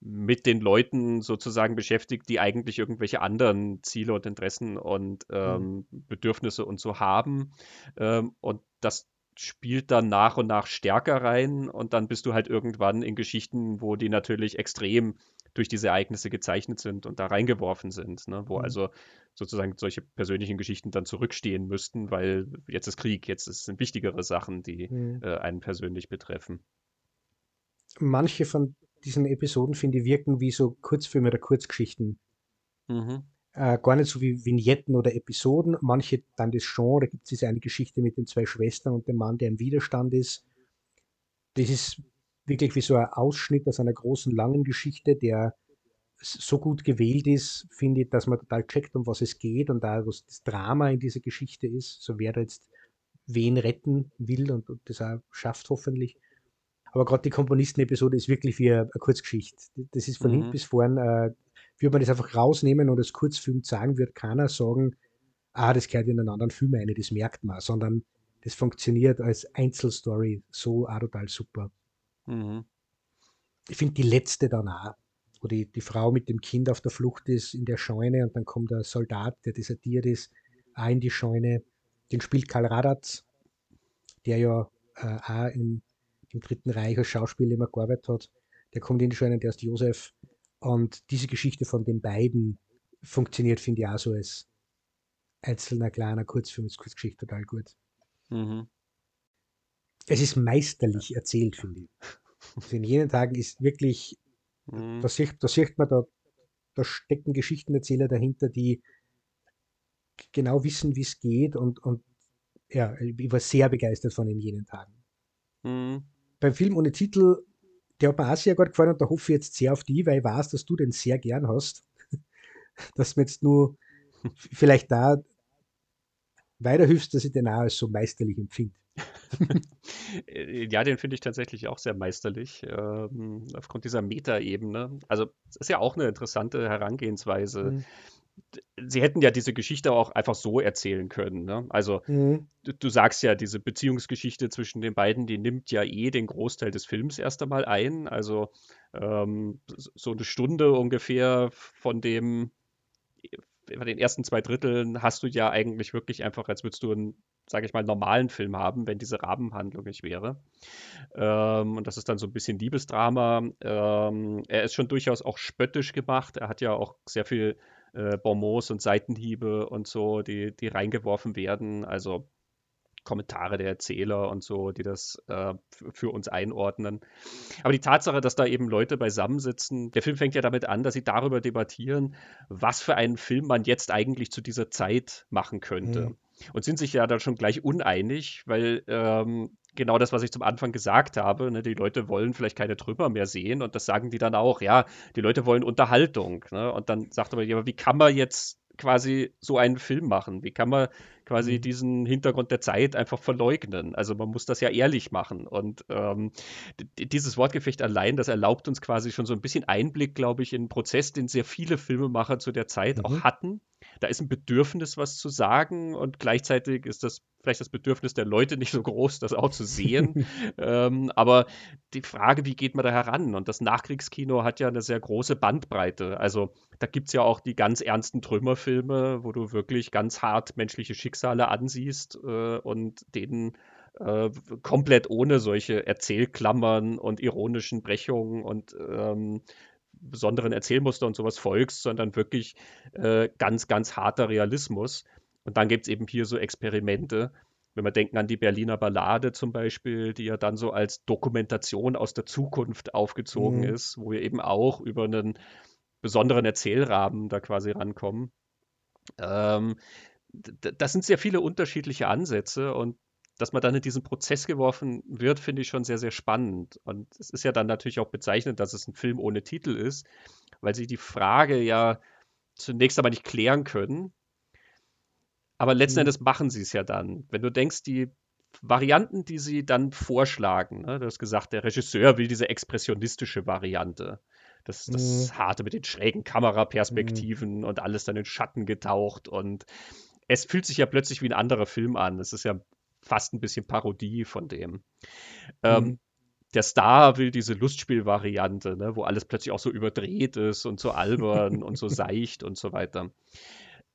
mit den Leuten sozusagen beschäftigt, die eigentlich irgendwelche anderen Ziele und Interessen und mhm. ähm, mhm. Bedürfnisse und so haben. Ähm, und das spielt dann nach und nach stärker rein und dann bist du halt irgendwann in Geschichten, wo die natürlich extrem durch diese Ereignisse gezeichnet sind und da reingeworfen sind, ne? wo mhm. also sozusagen solche persönlichen Geschichten dann zurückstehen müssten, weil jetzt ist Krieg, jetzt sind wichtigere Sachen, die mhm. äh, einen persönlich betreffen. Manche von diesen Episoden, finde ich, wirken wie so Kurzfilme oder Kurzgeschichten. Mhm äh, gar nicht so wie Vignetten oder Episoden. Manche dann das schon, da gibt es diese eine Geschichte mit den zwei Schwestern und dem Mann, der im Widerstand ist. Das ist wirklich wie so ein Ausschnitt aus einer großen, langen Geschichte, der so gut gewählt ist, finde ich, dass man total checkt, um was es geht und da, was das Drama in dieser Geschichte ist, so wer da jetzt wen retten will und, und das auch schafft hoffentlich. Aber gerade die Komponisten-Episode ist wirklich wie eine, eine Kurzgeschichte. Das ist von mhm. hinten bis vorn äh, würde man das einfach rausnehmen und als Kurzfilm zeigen, wird keiner sagen, ah, das gehört in einen anderen Film ein, das merkt man, sondern das funktioniert als Einzelstory so auch total super. Mhm. Ich finde die letzte dann auch, wo die, die Frau mit dem Kind auf der Flucht ist in der Scheune und dann kommt der Soldat, der desertiert ist, auch in die Scheune. Den spielt Karl Radatz, der ja äh, auch im, im Dritten Reich als Schauspieler immer gearbeitet hat. Der kommt in die Scheune, der ist Josef und diese Geschichte von den beiden funktioniert, finde ich, auch so als einzelner kleiner Kurzfilm, als Kurzgeschichte total gut. Mhm. es ist meisterlich erzählt, finde ich. Also in jenen Tagen ist wirklich, mhm. da, sieht, da sieht man, da, da stecken Geschichtenerzähler dahinter, die genau wissen, wie es geht und, und ja, ich war sehr begeistert von in jenen Tagen. Mhm. Beim Film ohne Titel, der hat mir auch sehr gut gefallen und da hoffe ich jetzt sehr auf die, weil ich weiß, dass du den sehr gern hast. dass mir jetzt nur vielleicht da weiterhilfst, dass ich den auch als so meisterlich empfinde. Ja, den finde ich tatsächlich auch sehr meisterlich, ähm, aufgrund dieser Metaebene. Also, es ist ja auch eine interessante Herangehensweise. Mhm. Sie hätten ja diese Geschichte auch einfach so erzählen können. Ne? Also, mhm. du, du, sagst ja, diese Beziehungsgeschichte zwischen den beiden, die nimmt ja eh den Großteil des Films erst einmal ein. Also, ähm, so eine Stunde ungefähr von dem bei den ersten zwei Dritteln hast du ja eigentlich wirklich einfach, als würdest du einen, sage ich mal, normalen Film haben, wenn diese Rabenhandlung nicht wäre. Ähm, und das ist dann so ein bisschen Liebesdrama. Ähm, er ist schon durchaus auch spöttisch gemacht. Er hat ja auch sehr viel äh, Bonbons und Seitenhiebe und so, die, die reingeworfen werden. Also Kommentare der Erzähler und so, die das äh, für uns einordnen. Aber die Tatsache, dass da eben Leute beisammensitzen, der Film fängt ja damit an, dass sie darüber debattieren, was für einen Film man jetzt eigentlich zu dieser Zeit machen könnte. Mhm. Und sind sich ja dann schon gleich uneinig, weil ähm, genau das, was ich zum Anfang gesagt habe. Ne? Die Leute wollen vielleicht keine Trümmer mehr sehen und das sagen die dann auch. Ja, die Leute wollen Unterhaltung. Ne? Und dann sagt man, ja, wie kann man jetzt quasi so einen Film machen? Wie kann man quasi mhm. diesen Hintergrund der Zeit einfach verleugnen? Also man muss das ja ehrlich machen. Und ähm, dieses Wortgefecht allein, das erlaubt uns quasi schon so ein bisschen Einblick, glaube ich, in einen Prozess, den sehr viele Filmemacher zu der Zeit mhm. auch hatten. Da ist ein Bedürfnis, was zu sagen und gleichzeitig ist das vielleicht das Bedürfnis der Leute nicht so groß, das auch zu sehen. ähm, aber die Frage, wie geht man da heran? Und das Nachkriegskino hat ja eine sehr große Bandbreite. Also da gibt es ja auch die ganz ernsten Trümmerfilme, wo du wirklich ganz hart menschliche Schicksale ansiehst äh, und denen äh, komplett ohne solche Erzählklammern und ironischen Brechungen und ähm, besonderen Erzählmuster und sowas folgst, sondern wirklich äh, ganz, ganz harter Realismus. Und dann gibt es eben hier so Experimente. Wenn wir denken an die Berliner Ballade zum Beispiel, die ja dann so als Dokumentation aus der Zukunft aufgezogen mhm. ist, wo wir eben auch über einen besonderen Erzählrahmen da quasi rankommen. Ähm, das sind sehr viele unterschiedliche Ansätze und dass man dann in diesen Prozess geworfen wird, finde ich schon sehr, sehr spannend. Und es ist ja dann natürlich auch bezeichnend, dass es ein Film ohne Titel ist, weil sie die Frage ja zunächst einmal nicht klären können, aber letzten mhm. Endes machen sie es ja dann. Wenn du denkst, die Varianten, die sie dann vorschlagen, ne, du hast gesagt, der Regisseur will diese expressionistische Variante. Das, das mhm. harte mit den schrägen Kameraperspektiven mhm. und alles dann in Schatten getaucht. Und es fühlt sich ja plötzlich wie ein anderer Film an. Es ist ja fast ein bisschen Parodie von dem. Ähm, mhm. der Star will diese Lustspielvariante, ne, wo alles plötzlich auch so überdreht ist und so albern und so seicht und so weiter.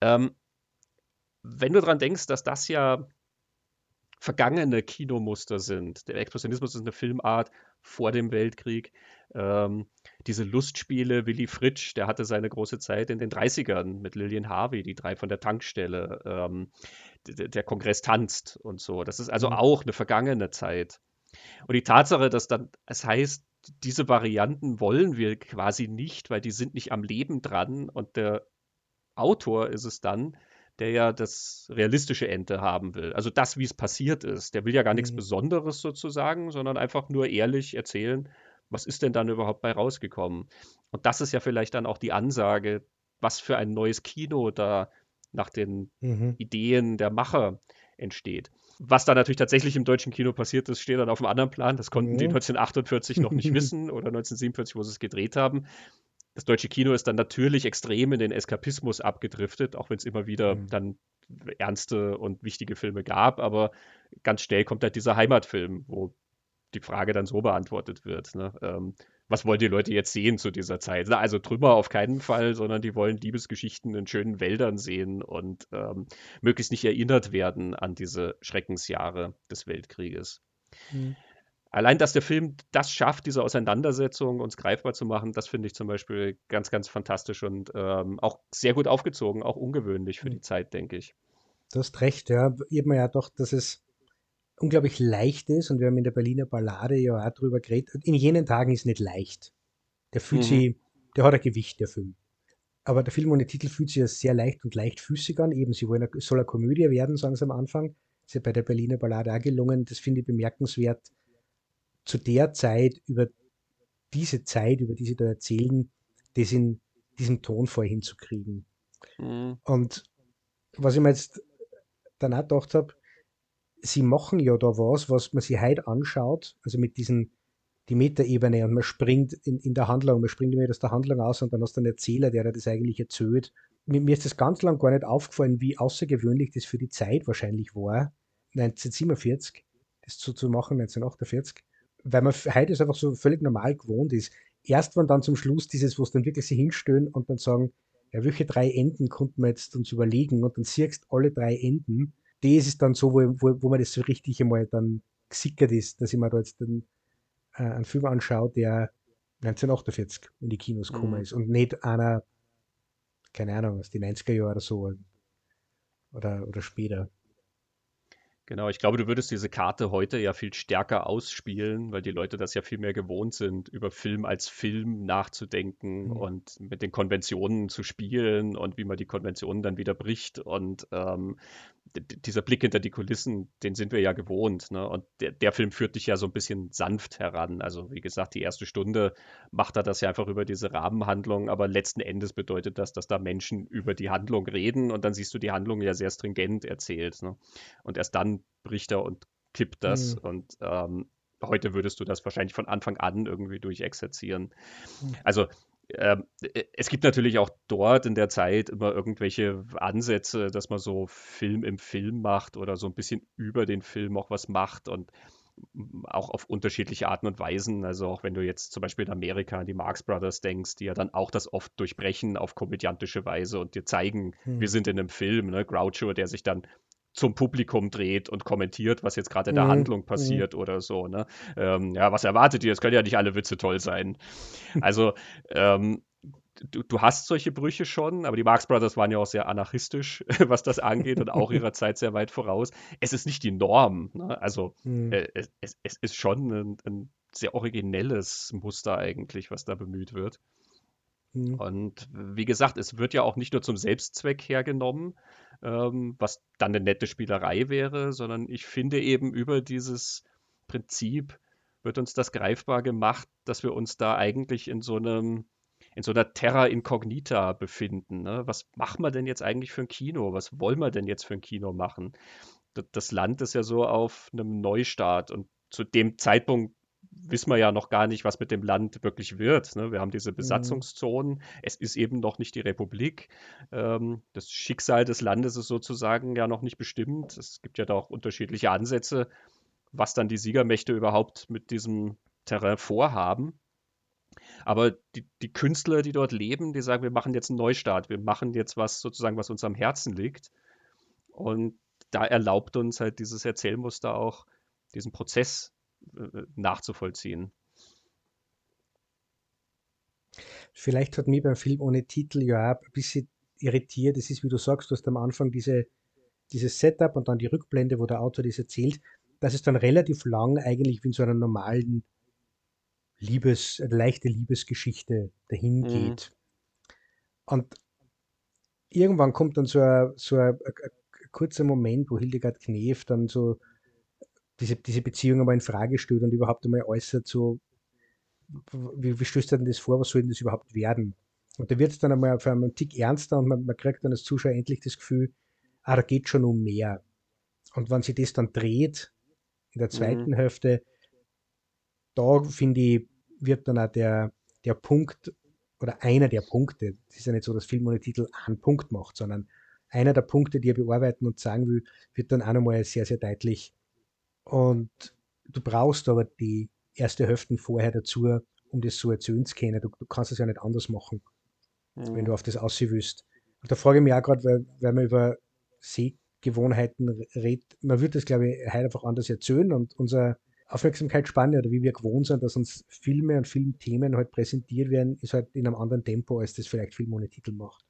Ähm, wenn du daran denkst, dass das ja vergangene Kinomuster sind, der Expressionismus ist eine Filmart vor dem Weltkrieg, ähm, diese Lustspiele, Willy Fritsch, der hatte seine große Zeit in den 30ern mit Lillian Harvey, die drei von der Tankstelle, ähm, der Kongress tanzt und so. Das ist also mhm. auch eine vergangene Zeit. Und die Tatsache, dass dann, es heißt, diese Varianten wollen wir quasi nicht, weil die sind nicht am Leben dran und der Autor ist es dann, der ja das realistische Ende haben will. Also das, wie es passiert ist. Der will ja gar nichts mhm. Besonderes sozusagen, sondern einfach nur ehrlich erzählen, was ist denn dann überhaupt bei rausgekommen. Und das ist ja vielleicht dann auch die Ansage, was für ein neues Kino da nach den mhm. Ideen der Macher entsteht. Was da natürlich tatsächlich im deutschen Kino passiert ist, steht dann auf einem anderen Plan. Das konnten mhm. die 1948 noch nicht wissen oder 1947, wo sie es gedreht haben das deutsche Kino ist dann natürlich extrem in den Eskapismus abgedriftet, auch wenn es immer wieder mhm. dann ernste und wichtige Filme gab, aber ganz schnell kommt halt dieser Heimatfilm, wo die Frage dann so beantwortet wird. Ne? Ähm, was wollen die Leute jetzt sehen zu dieser Zeit? Also Trümmer auf keinen Fall, sondern die wollen Liebesgeschichten in schönen Wäldern sehen und ähm, möglichst nicht erinnert werden an diese Schreckensjahre des Weltkrieges. Mhm allein, dass der Film das schafft, diese Auseinandersetzung uns greifbar zu machen, das finde ich zum Beispiel ganz, ganz fantastisch und ähm, auch sehr gut aufgezogen, auch ungewöhnlich für die Zeit, denke ich. Du hast recht, ja. Eben ja doch, dass es unglaublich leicht ist und wir haben in der Berliner Ballade ja auch drüber geredet. In jenen Tagen ist nicht leicht. Der fühlt mhm. sich, der hat ein Gewicht, der Film. Aber der Film ohne Titel fühlt sich ja sehr leicht und leichtfüßig an. Eben, sie wollen, soll eine Komödie werden, sagen sie am Anfang. ist ja bei der Berliner Ballade auch gelungen. Das finde ich bemerkenswert. Zu der Zeit, über diese Zeit, über die sie da erzählen, das in diesem Tonfall hinzukriegen. Mhm. Und was ich mir jetzt danach gedacht habe, sie machen ja da was, was man sich heute anschaut, also mit diesen die Metaebene und man springt in, in der Handlung, man springt immer aus der Handlung aus und dann hast du einen Erzähler, der das eigentlich erzählt. Mir, mir ist das ganz lang gar nicht aufgefallen, wie außergewöhnlich das für die Zeit wahrscheinlich war, 1947, das zu, zu machen, 1948, weil man heute es einfach so völlig normal gewohnt ist. Erst wenn dann zum Schluss dieses, wo es dann wirklich sich hinstellen und dann sagen, ja, welche drei Enden konnten wir jetzt uns überlegen und dann siehst alle drei Enden das ist dann so, wo, wo, wo man das so richtig einmal dann gesickert ist, dass ich mir da jetzt den, äh, einen Film anschaue, der 1948 in die Kinos gekommen mhm. ist und nicht einer, keine Ahnung, aus den 90er Jahren oder so oder, oder später. Genau, ich glaube, du würdest diese Karte heute ja viel stärker ausspielen, weil die Leute das ja viel mehr gewohnt sind, über Film als Film nachzudenken mhm. und mit den Konventionen zu spielen und wie man die Konventionen dann wieder bricht. Und ähm, dieser Blick hinter die Kulissen, den sind wir ja gewohnt. Ne? Und der, der, Film führt dich ja so ein bisschen sanft heran. Also wie gesagt, die erste Stunde macht er das ja einfach über diese Rahmenhandlung, aber letzten Endes bedeutet das, dass da Menschen über die Handlung reden und dann siehst du die Handlung ja sehr stringent erzählt. Ne? Und erst dann bricht er und kippt das. Mhm. Und ähm, heute würdest du das wahrscheinlich von Anfang an irgendwie durchexerzieren. Mhm. Also ähm, äh, es gibt natürlich auch dort in der Zeit immer irgendwelche Ansätze, dass man so Film im Film macht oder so ein bisschen über den Film auch was macht und auch auf unterschiedliche Arten und Weisen. Also auch wenn du jetzt zum Beispiel in Amerika an die Marx Brothers denkst, die ja dann auch das oft durchbrechen auf komödiantische Weise und dir zeigen, hm. wir sind in einem Film, ne? Groucho, der sich dann zum Publikum dreht und kommentiert, was jetzt gerade in der mhm. Handlung passiert mhm. oder so. Ne? Ähm, ja, was erwartet ihr? Es können ja nicht alle Witze toll sein. Also, ähm, du, du, hast solche Brüche schon, aber die Marx Brothers waren ja auch sehr anarchistisch, was das angeht und auch ihrer Zeit sehr weit voraus. Es ist nicht die Norm. Ne? Also, mhm. äh, es, es, ist schon ein, ein, sehr originelles Muster eigentlich, was da bemüht wird. Mhm. Und wie gesagt, es wird ja auch nicht nur zum Selbstzweck hergenommen, ähm, was dann eine nette Spielerei wäre, sondern ich finde eben über dieses Prinzip wird uns das greifbar gemacht, dass wir uns da eigentlich in so einem in so einer Terra Incognita befinden. Ne? Was machen wir denn jetzt eigentlich für ein Kino? Was wollen wir denn jetzt für ein Kino machen? Das Land ist ja so auf einem Neustart und zu dem Zeitpunkt wissen wir ja noch gar nicht, was mit dem Land wirklich wird. Ne? Wir haben diese mhm. Besatzungszonen. Mhm. Es ist eben noch nicht die Republik. Ähm, das Schicksal des Landes ist sozusagen ja noch nicht bestimmt. Es gibt ja da auch unterschiedliche Ansätze, was dann die Siegermächte überhaupt mit diesem Terrain vorhaben. Aber die, die, Künstler, die dort leben, die sagen, wir machen jetzt einen Neustart, wir machen jetzt was sozusagen, was uns am Herzen liegt. Und da erlaubt uns halt dieses Erzählmuster auch, diesen Prozess nachzuvollziehen. Vielleicht hat mich beim Film ohne Titel ja auch ein bisschen irritiert. Es ist, wie du sagst, du hast am Anfang diese, dieses Setup und dann die Rückblende, wo der Autor das erzählt, dass es dann relativ lang eigentlich wie in so einer normalen Liebes, leichte Liebesgeschichte dahin geht. Mhm. Und irgendwann kommt dann so ein, so ein, ein, ein kurzer Moment, wo Hildegard Knef dann so diese, diese Beziehung einmal in Frage stellt und überhaupt einmal äußert, so, wie, wie stößt denn das vor, was soll denn das überhaupt werden? Und da wird es dann einmal auf einen Tick ernster und man, man kriegt dann als Zuschauer endlich das Gefühl, ah, da geht schon um mehr. Und wenn sich das dann dreht, in der zweiten mhm. Hälfte, da finde ich, wird dann auch der, der Punkt oder einer der Punkte, es ist ja nicht so, dass Film ohne Titel einen Punkt macht, sondern einer der Punkte, die er bearbeiten und sagen will, wird dann auch nochmal sehr, sehr deutlich und du brauchst aber die erste Hälfte vorher dazu, um das so erzählen zu können. Du, du kannst es ja nicht anders machen, mhm. wenn du auf das aussehen willst. Und da frage ich mich auch gerade, weil, weil man über Sehgewohnheiten redet, man würde das, glaube ich, heute einfach anders erzählen und unsere Aufmerksamkeitsspanne oder wie wir gewohnt sind, dass uns Filme und Filmthemen halt präsentiert werden, ist halt in einem anderen Tempo, als das vielleicht Film ohne Titel macht.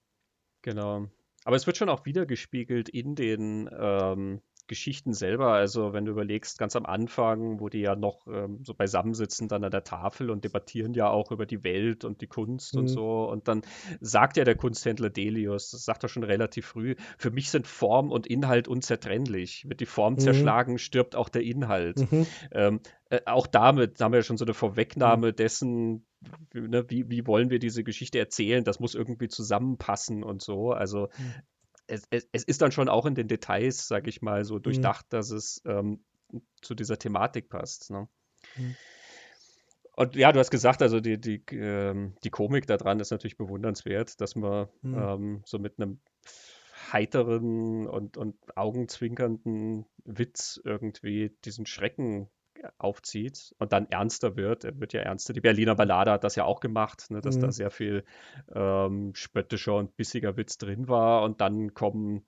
Genau. Aber es wird schon auch wiedergespiegelt in den ähm, Geschichten selber, also wenn du überlegst, ganz am Anfang, wo die ja noch ähm, so beisammensitzen dann an der Tafel und debattieren ja auch über die Welt und die Kunst mhm. und so. Und dann sagt ja der Kunsthändler Delius, das sagt er schon relativ früh, für mich sind Form und Inhalt unzertrennlich. Wird die Form mhm. zerschlagen, stirbt auch der Inhalt. Mhm. Ähm, äh, auch damit haben wir ja schon so eine Vorwegnahme mhm. dessen, ne, wie, wie wollen wir diese Geschichte erzählen, das muss irgendwie zusammenpassen und so. Also mhm es, es, es, ist dann schon auch in den Details, sag ich mal, so mhm. durchdacht, mhm. dass es ähm, zu dieser Thematik passt. Ne? Mhm. Und ja, du hast gesagt, also die, die, ähm, die Komik daran ist natürlich bewundernswert, dass man mhm. ähm, so mit einem heiteren und, und augenzwinkernden Witz irgendwie diesen Schrecken aufzieht und dann ernster wird. Er wird ja ernster. Die Berliner Ballade hat das ja auch gemacht, ne, dass mhm. da sehr viel ähm, spöttischer und bissiger Witz drin war und dann kommen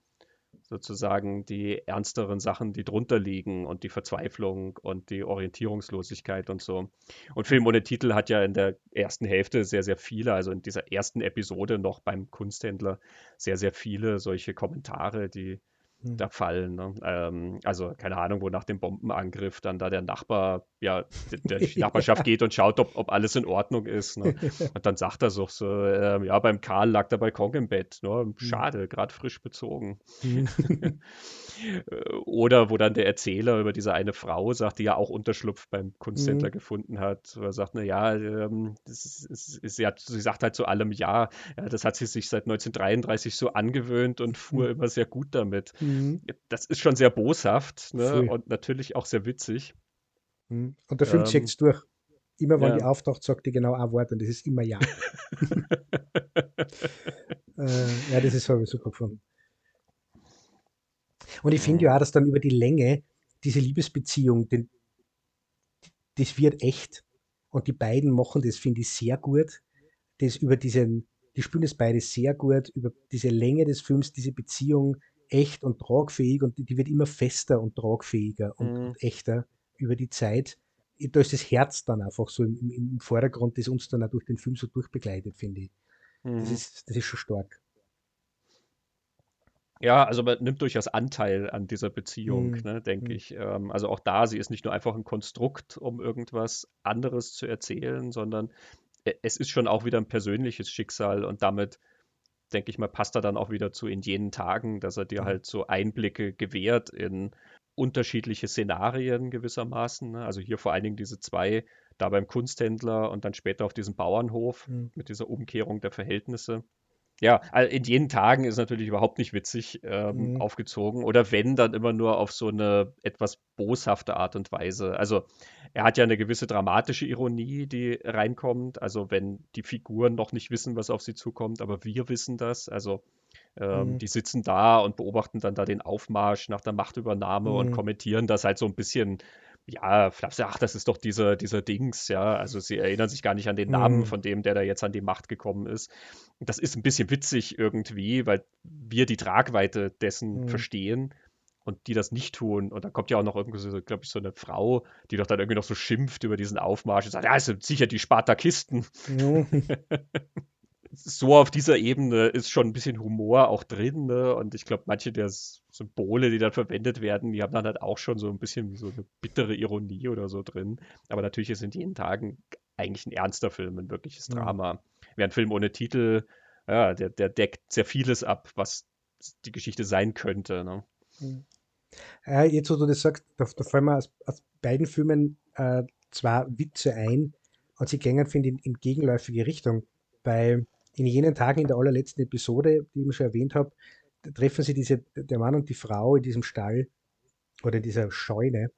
sozusagen die ernsteren Sachen, die drunter liegen und die Verzweiflung und die Orientierungslosigkeit und so. Und Film ohne Titel hat ja in der ersten Hälfte sehr, sehr viele, also in dieser ersten Episode noch beim Kunsthändler sehr, sehr viele solche Kommentare, die hm. da fallen. Ne? Ähm, also keine Ahnung, wo nach dem Bombenangriff dann da der Nachbar, ja, der, der Nachbarschaft geht und schaut, ob, ob alles in Ordnung ist. Ne? Und dann sagt er so, so äh, ja, beim Karl lag der Balkon im Bett. Ne? Hm. Schade, gerade frisch bezogen. Hm. Oder wo dann der Erzähler über diese eine Frau sagt, die ja auch Unterschlupf beim Kunsthändler gefunden hat. Er sagt, na ja, ähm, ist, ist, ist, sie, hat, sie sagt halt zu allem ja, ja, das hat sie sich seit 1933 so angewöhnt und fuhr immer sehr gut damit. Mhm. Das ist schon sehr boshaft ne? und natürlich auch sehr witzig. Mhm. Und der Film ähm, checkt es durch. Immer wenn ja. die auftaucht, sagt die genau ein Wort und das ist immer ja. äh, ja, das ist super gefunden. Und ich finde ja auch, dass dann über die Länge diese Liebesbeziehung, den, das wird echt. Und die beiden machen das, finde ich, sehr gut. Das über diesen, die spielen das beide sehr gut, über diese Länge des Films, diese Beziehung echt und tragfähig und die, die wird immer fester und tragfähiger und, mhm. und, echter über die Zeit. Da ist das Herz dann einfach so im, im Vordergrund, das uns dann auch durch den Film so durchbegleitet, finde ich. Mhm. Das, ist, das ist schon stark. Ja, also man nimmt durchaus Anteil an dieser Beziehung, mhm. ne, denke mhm. ich. Ähm, also auch da, sie ist nicht nur einfach ein Konstrukt, um irgendwas anderes zu erzählen, sondern e, es ist schon auch wieder ein persönliches Schicksal und damit, denke ich mal, passt er dann auch wieder zu in jenen Tagen, dass er dir mhm. halt so Einblicke gewährt in unterschiedliche Szenarien gewissermaßen. Ne? Also hier vor allen Dingen diese zwei, da beim Kunsthändler und dann später auf diesem Bauernhof mhm. mit dieser Umkehrung der Verhältnisse ja, in jenen Tagen ist natürlich überhaupt nicht witzig ähm, mhm. aufgezogen. Oder wenn, dann immer nur auf so eine etwas boshafte Art und Weise. Also er hat ja eine gewisse dramatische Ironie, die reinkommt. Also wenn die Figuren noch nicht wissen, was auf sie zukommt, aber wir wissen das. Also ähm, mhm. die sitzen da und beobachten dann da den Aufmarsch nach der Machtübernahme mhm. und kommentieren das halt so ein bisschen ja, Flapse, ach, das ist doch dieser, dieser Dings, ja. Also sie erinnern sich gar nicht an den Namen mhm. von dem, der da jetzt an die Macht gekommen ist. Das ist ein bisschen witzig irgendwie, weil wir die Tragweite dessen mhm. verstehen und die das nicht tun. Und da kommt ja auch noch irgendwie so, glaube ich, so eine Frau, die doch dann irgendwie noch so schimpft über diesen Aufmarsch und sagt, ja, es sind sicher die Spartakisten. Mhm. so auf dieser Ebene ist schon ein bisschen Humor auch drin. Ne? Und ich glaube, manche der Symbole, die dann verwendet werden, die haben dann halt auch schon so ein bisschen so eine bittere Ironie oder so drin. Aber natürlich ist in jeden Tagen eigentlich ein ernster Film, ein wirkliches Drama. Mhm. Während Film ohne Titel, ja, der, der deckt sehr vieles ab, was die Geschichte sein könnte. Ne? Mhm. Äh, jetzt, wo du das sagst, da, da fallen mir aus, aus beiden Filmen äh, zwei Witze ein und sie gehen, finde ich, in, in gegenläufige Richtung. Bei in jenen Tagen in der allerletzten Episode, die ich schon erwähnt habe, treffen sie diese, der Mann und die Frau in diesem Stall oder in dieser Scheune.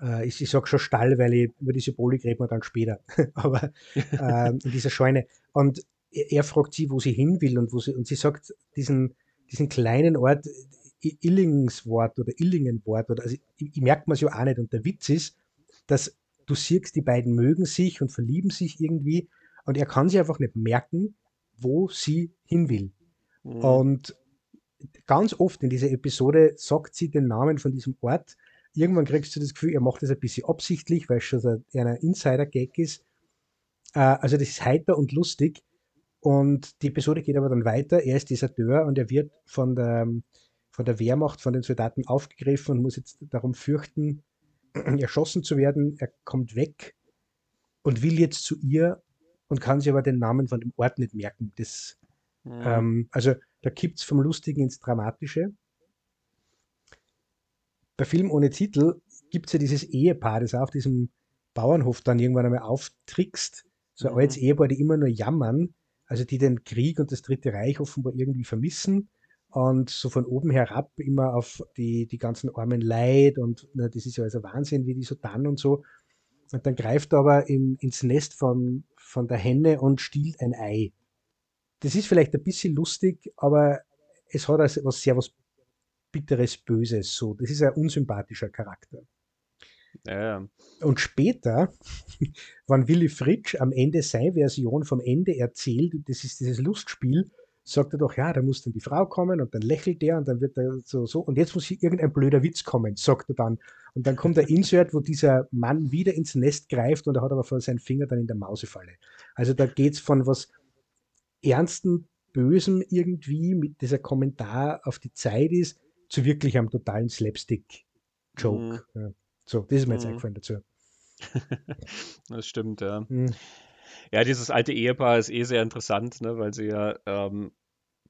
Äh, ich, ich sage schon Stall, weil ich über die Symbolik reden wir dann später, aber äh, in dieser Scheune. Und er, er, fragt sie, wo sie hin will und, wo sie, und sie sagt diesen, diesen kleinen Ort, Illingswort oder Illingenwort, oder, also ich, ich merke mir es ja auch nicht. Und der Witz ist, dass du siehst, die beiden mögen sich und verlieben sich irgendwie und er kann sich einfach nicht merken, wo sie hin will. Mhm. Und ganz oft in dieser Episode sagt sie den Namen von diesem Ort. Irgendwann kriegst du das Gefühl, er macht das ein bisschen absichtlich, weil es schon so ein Insider-Gag ist. Äh, also das ist heiter und lustig. Und die Episode geht aber dann weiter. Er ist Deserteur und er wird von der, von der Wehrmacht, von den Soldaten aufgegriffen und muss jetzt darum fürchten, erschossen zu werden. Er kommt weg und will jetzt zu ihr und kann sich aber den Namen von dem Ort nicht merken. Das, ja. ähm, also da kippt es vom Lustigen ins Dramatische. Bei Film ohne Titel gibt es ja dieses Ehepaar, das auf diesem Bauernhof dann irgendwann einmal auftrickst. So ein mhm. altes Ehepaar, die immer nur jammern, also die den Krieg und das Dritte Reich offenbar irgendwie vermissen und so von oben herab immer auf die, die ganzen armen Leid und na, das ist ja also Wahnsinn, wie die so dann und so. Und dann greift er aber im, ins Nest von, von der Henne und stiehlt ein Ei. Das ist vielleicht ein bisschen lustig, aber es hat also was sehr was bitteres Böses. So, das ist ein unsympathischer Charakter. Ja. Und später, wenn Willy Fritsch am Ende seine Version vom Ende erzählt, das ist dieses Lustspiel, sagt er doch, ja, da muss dann die Frau kommen und dann lächelt der und dann wird er so, so und jetzt muss hier irgendein blöder Witz kommen, sagt er dann. Und dann kommt der Insert, wo dieser Mann wieder ins Nest greift und er hat aber vor seinen Finger dann in der Mausefalle. Also da geht es von was Ernsten, Bösem irgendwie mit dieser Kommentar auf die Zeit ist, zu wirklich einem totalen Slapstick-Joke. Mhm. Ja. So, das ist mir jetzt mhm. eingefallen dazu. das stimmt, ja. Mhm. Ja, dieses alte Ehepaar ist eh sehr interessant, ne, weil sie ja ähm,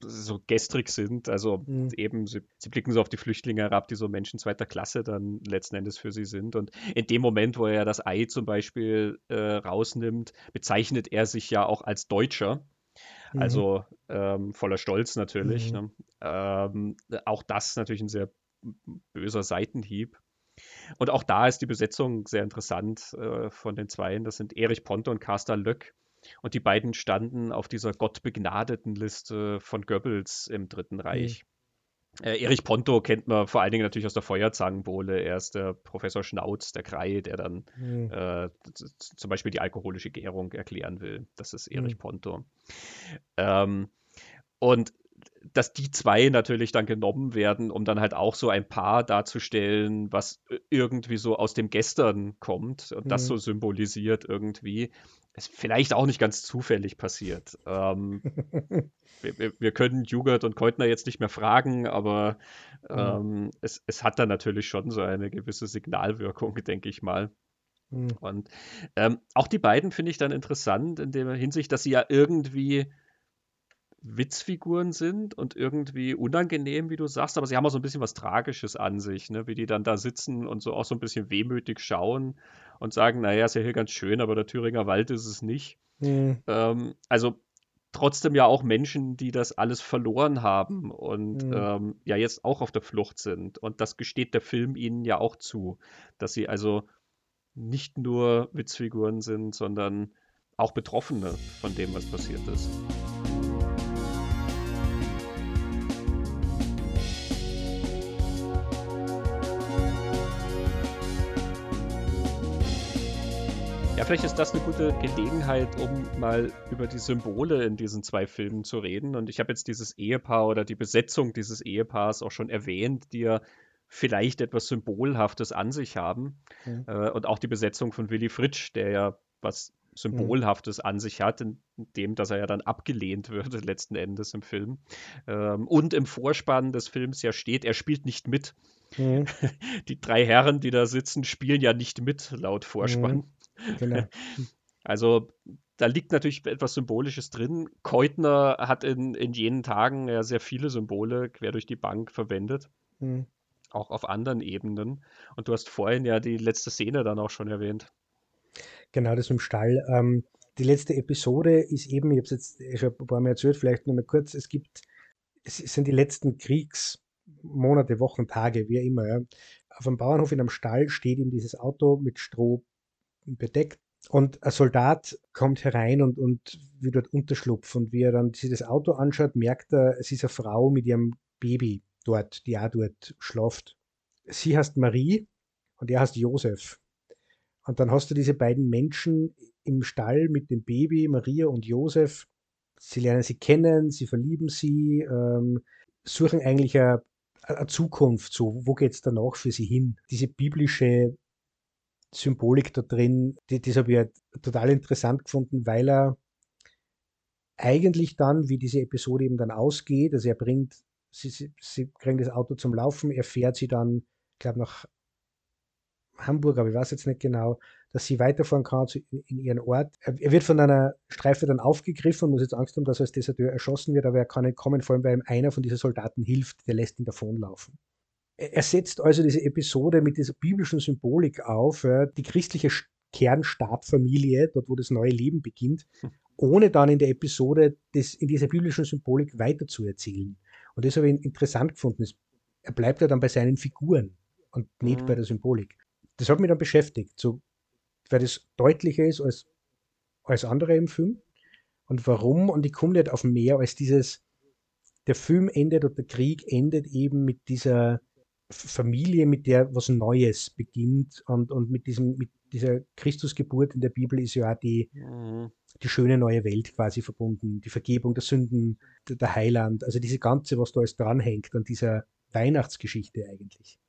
so gestrig sind. Also mhm. eben, sie, sie, blicken so auf die Flüchtlinge herab, die so Menschen zweiter Klasse dann letzten Endes für sie sind. Und in dem Moment, wo er das Ei zum Beispiel äh, rausnimmt, bezeichnet er sich ja auch als Deutscher. Mhm. Also ähm, voller Stolz natürlich. Mhm. Ne? Ähm, auch das natürlich ein sehr böser Seitenhieb. Und auch da ist die Besetzung sehr interessant äh, von den Zweien. Das sind Erich Ponte und Carsten Löck. Und die beiden standen auf dieser gottbegnadeten Liste von Goebbels im Dritten Reich. Mhm. Äh, Erich Ponto kennt man vor allen Dingen natürlich aus der Feuerzangenbowle. Er ist der Professor Schnauz, der Krei, der dann mhm. äh, zum Beispiel die alkoholische Gärung erklären will. Das ist Erich mhm. Ponto. Ähm, und dass die zwei natürlich dann genommen werden, um dann halt auch so ein Paar darzustellen, was irgendwie so aus dem Gestern kommt und mhm. das so symbolisiert irgendwie, ist vielleicht auch nicht ganz zufällig passiert. Ähm, wir, wir, können Jugert und Keutner jetzt nicht mehr fragen, aber mhm. ähm, es, es hat dann natürlich schon so eine gewisse Signalwirkung, denke ich mal. Mhm. Und ähm, auch die beiden finde ich dann interessant in der Hinsicht, dass sie ja irgendwie Witzfiguren sind und irgendwie unangenehm, wie du sagst, aber sie haben auch so ein bisschen was Tragisches an sich, ne? wie die dann da sitzen und so auch so ein bisschen wehmütig schauen und sagen, naja, ist ja hier ganz schön, aber der Thüringer Wald ist es nicht. Mhm. Ähm, also trotzdem ja auch Menschen, die das alles verloren haben und mhm. ähm, ja jetzt auch auf der Flucht sind. Und das gesteht der Film ihnen ja auch zu, dass sie also nicht nur Witzfiguren sind, sondern auch Betroffene von dem, was passiert ist. Vielleicht ist das eine gute Gelegenheit, um mal über die Symbole in diesen zwei Filmen zu reden. Und ich habe jetzt dieses Ehepaar oder die Besetzung dieses Ehepaars auch schon erwähnt, die ja vielleicht etwas Symbolhaftes an sich haben. Mhm. Äh, und auch die Besetzung von Willy Fritsch, der ja was Symbolhaftes mhm. an sich hat, in dem, dass er ja dann abgelehnt wird, letzten Endes im Film. Ähm, und im Vorspann des Films ja steht, er spielt nicht mit. Mhm. Die drei Herren, die da sitzen, spielen ja nicht mit, laut Vorspann. Genau. Also da liegt natürlich etwas Symbolisches drin. Keutner hat in, in jenen Tagen ja sehr viele Symbole quer durch die Bank verwendet. Mhm. Auch auf anderen Ebenen. Und du hast vorhin ja die letzte Szene dann auch schon erwähnt. Genau, das im Stall. Ähm, die letzte Episode ist eben, ich habe es jetzt schon ein paar Mal erzählt, vielleicht nur mal kurz, es gibt, es sind die letzten Kriegsmonate, Wochen, Tage, wie immer. Ja. Auf einem Bauernhof in einem Stall steht ihm dieses Auto mit Stroh bedeckt. Und ein Soldat kommt herein und, und will dort Unterschlupf. Und wie er dann sich das Auto anschaut, merkt er, es ist eine Frau mit ihrem Baby dort, die auch dort schlaft. Sie heißt Marie und er heißt Josef. Und dann hast du diese beiden Menschen im Stall mit dem Baby, Maria und Josef. Sie lernen sie kennen, sie verlieben sie, ähm, suchen eigentlich eine, eine Zukunft. So, wo geht es danach für sie hin? Diese biblische Symbolik da drin, die, das habe ich halt total interessant gefunden, weil er eigentlich dann, wie diese Episode eben dann ausgeht, also er bringt sie, sie, sie kriegen das Auto zum Laufen, er fährt sie dann, ich glaube, nach Hamburg, aber ich weiß jetzt nicht genau, dass sie weiterfahren kann zu, in ihren Ort. Er, wird von einer Streife dann aufgegriffen und muss jetzt Angst haben, dass er als Deserteur erschossen wird, aber er kann nicht kommen, vor allem weil ihm einer von diesen Soldaten hilft, der lässt ihn davonlaufen. Er, setzt also diese Episode mit dieser biblischen Symbolik auf, die christliche Kernstaatfamilie, dort wo das neue Leben beginnt, hm. ohne dann in der Episode das, in dieser biblischen Symbolik weiterzuerzählen. Und das habe ich interessant gefunden. Er bleibt ja dann bei seinen Figuren und nicht mhm. bei der Symbolik das hat mich dann beschäftigt, so, weil das deutlicher ist als, als andere im Film. Und warum? Und ich komme nicht auf mehr als dieses, der Film endet oder der Krieg endet eben mit dieser Familie, mit der was Neues beginnt und, und mit diesem, mit dieser Christusgeburt in der Bibel ist ja auch die, mhm. die schöne neue Welt quasi verbunden, die Vergebung der Sünden, der, der Heiland, also diese ganze, was da alles dranhängt an dieser Weihnachtsgeschichte eigentlich.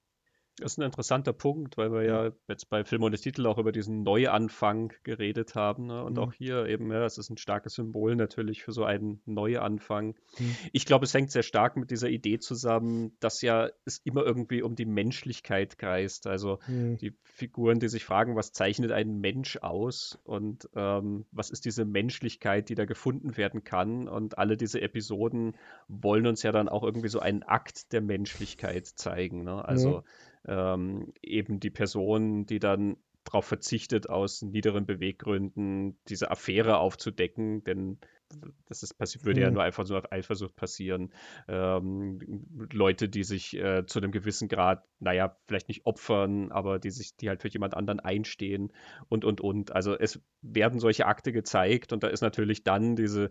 Das ist ein interessanter Punkt, weil wir ja jetzt bei Film ohne Titel auch über diesen Neuanfang geredet haben. Ne? Und mhm. auch hier eben, ja, es ist ein starkes Symbol natürlich für so einen Neuanfang. Mhm. Ich glaube, es hängt sehr stark mit dieser Idee zusammen, dass ja es immer irgendwie um die Menschlichkeit kreist. Also mhm. die Figuren, die sich fragen, was zeichnet einen Mensch aus und ähm, was ist diese Menschlichkeit, die da gefunden werden kann. Und alle diese Episoden wollen uns ja dann auch irgendwie so einen Akt der Menschlichkeit zeigen. Ne? Also ähm, eben die Person, die dann darauf verzichtet, aus niederen Beweggründen diese Affäre aufzudecken, denn das ist, würde ja mhm. nur einfach so auf Eifersucht passieren. Ähm, Leute, die sich äh, zu einem gewissen Grad, naja, vielleicht nicht opfern, aber die sich, die halt für jemand anderen einstehen und und und. Also es werden solche Akte gezeigt und da ist natürlich dann diese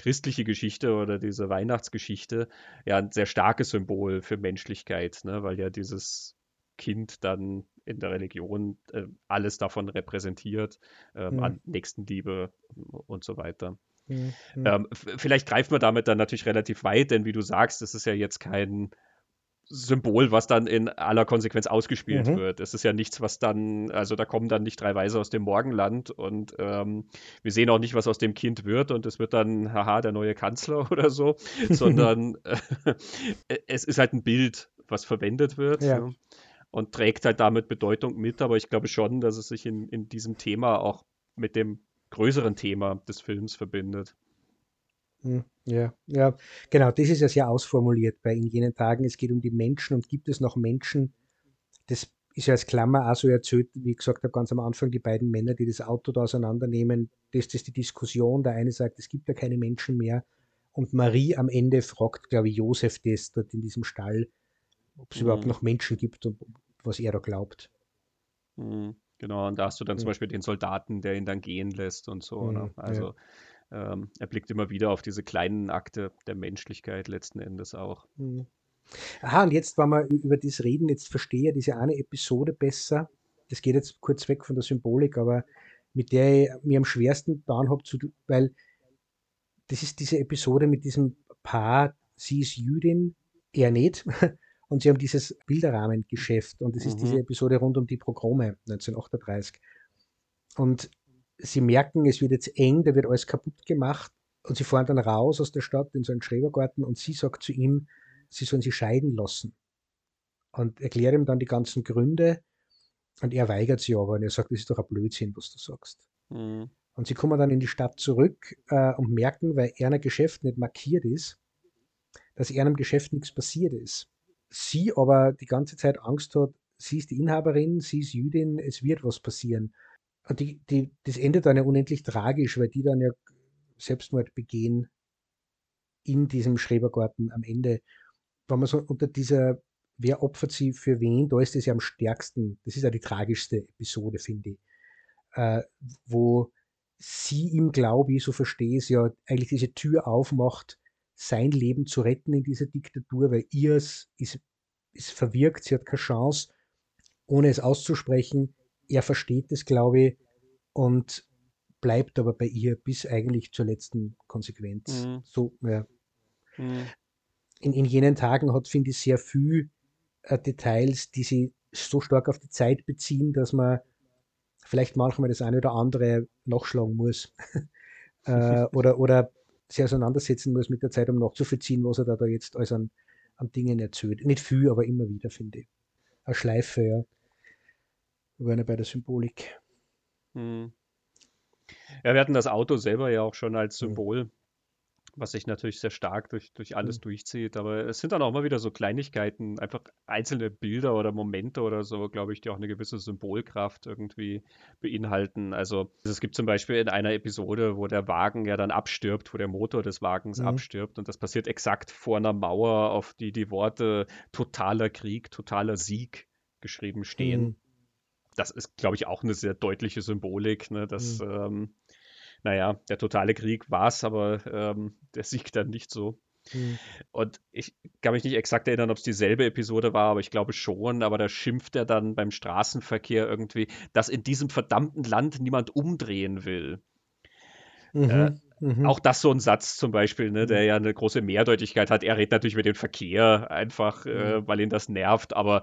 christliche Geschichte oder diese Weihnachtsgeschichte ja ein sehr starkes Symbol für Menschlichkeit, ne? weil ja dieses Kind dann in der Religion äh, alles davon repräsentiert, äh, mhm. an Nächstenliebe und so weiter. Mhm. Ähm, vielleicht greift man damit dann natürlich relativ weit, denn wie du sagst, das ist ja jetzt kein Symbol, was dann in aller Konsequenz ausgespielt mhm. wird. Es ist ja nichts, was dann, also da kommen dann nicht drei Weise aus dem Morgenland und ähm, wir sehen auch nicht, was aus dem Kind wird und es wird dann, haha, der neue Kanzler oder so, sondern äh, es ist halt ein Bild, was verwendet wird. Ja. Ja, und trägt halt damit Bedeutung mit, aber ich glaube schon, dass es sich in, in diesem Thema auch mit dem größeren Thema des Films verbindet. Hm, ja, ja, genau, das ist ja sehr ausformuliert bei in jenen Tagen. Es geht um die Menschen und gibt es noch Menschen, das ist ja als Klammer auch so erzählt, wie gesagt habe, ganz am Anfang, die beiden Männer, die das Auto da auseinandernehmen, das ist die Diskussion. Der eine sagt, es gibt ja keine Menschen mehr. Und Marie am Ende fragt, glaube ich, Josef das dort in diesem Stall, ob es mhm. überhaupt noch Menschen gibt und was er da glaubt. Mhm, genau, und da hast du dann mhm. zum Beispiel den Soldaten, der ihn dann gehen lässt und so. Ne? Mhm, also ja ähm, er blickt immer wieder auf diese kleinen Akte der Menschlichkeit letzten Endes auch. Mhm. Aha, und jetzt, wenn wir über das reden, jetzt verstehe ich diese eine Episode besser. Das geht jetzt kurz weg von der Symbolik, aber mit der ich mir am schwersten getan habe, weil das ist diese Episode mit diesem Paar, sie ist Jüdin, er nicht. Und sie haben dieses Bilderrahmengeschäft und es ist mhm. diese Episode rund um die Progrome 1938. Und sie merken, es wird jetzt eng, da wird alles kaputt gemacht und sie fahren dann raus aus der Stadt in so einen Schrebergarten und sie sagt zu ihm, sie sollen sich scheiden lassen. Und erklärt ihm dann die ganzen Gründe und er weigert sich aber und er sagt, das ist doch ein Blödsinn, was du sagst. Mhm. Und sie kommen dann in die Stadt zurück äh, und merken, weil er ein Geschäft nicht markiert ist, dass er einem Geschäft nichts passiert ist. Sie aber die ganze Zeit Angst hat, sie ist die Inhaberin, sie ist Jüdin, es wird was passieren. Die, die, das endet dann ja unendlich tragisch, weil die dann ja Selbstmord begehen in diesem Schrebergarten am Ende. Wenn man so unter dieser, wer opfert sie für wen, da ist es ja am stärksten. Das ist ja die tragischste Episode, finde ich. Äh, wo sie ihm, glaube ich, so verstehe ich es ja, eigentlich diese Tür aufmacht, sein Leben zu retten in dieser Diktatur, weil ihr es ist, ist verwirkt, sie hat keine Chance, ohne es auszusprechen, er versteht es, glaube ich, und bleibt aber bei ihr bis eigentlich zur letzten Konsequenz. Mhm. So, ja. Mhm. In, in jenen Tagen hat, finde ich, sehr viel äh, Details, die sich so stark auf die Zeit beziehen, dass man vielleicht manchmal das eine oder andere nachschlagen muss. äh, oder, oder sich auseinandersetzen muss mit der Zeit, um nachzuvollziehen, was er da, da jetzt als einen an Dingen erzählt. Nicht viel, aber immer wieder, finde ich. Eine Schleife, ja. Wir waren ja bei der Symbolik. Hm. Ja, wir hatten das Auto selber ja auch schon als. Symbol, was sich natürlich sehr stark durch, durch alles Hm. durchzieht. Aber es sind dann auch immer wieder so Kleinigkeiten, einfach einzelne Bilder oder Momente oder so, glaube ich, die auch eine gewisse Symbolkraft irgendwie beinhalten. Also es gibt zum Beispiel in einer Episode, wo der Wagen ja dann abstirbt, wo der Motor des Wagens Mhm. abstirbt. Und das passiert exakt vor einer Mauer, auf die die Worte totaler Krieg, totaler Sieg geschrieben stehen Hm. Das ist, glaube ich, auch eine sehr deutliche Symbolik, ne, dass, Mhm. ähm, naja, der totale Krieg war es, aber ähm, der Sieg dann nicht so. Hm. Und ich kann mich nicht exakt erinnern, ob es dieselbe Episode war, aber ich glaube schon. Aber da schimpft er dann beim Straßenverkehr irgendwie, dass in diesem verdammten Land niemand umdrehen will. Mhm. Mhm. Auch das so ein Satz zum Beispiel, ne, der Mhm. ja eine große Mehrdeutigkeit hat. Er redet natürlich über den Verkehr einfach, äh, Mhm. weil ihn das nervt, aber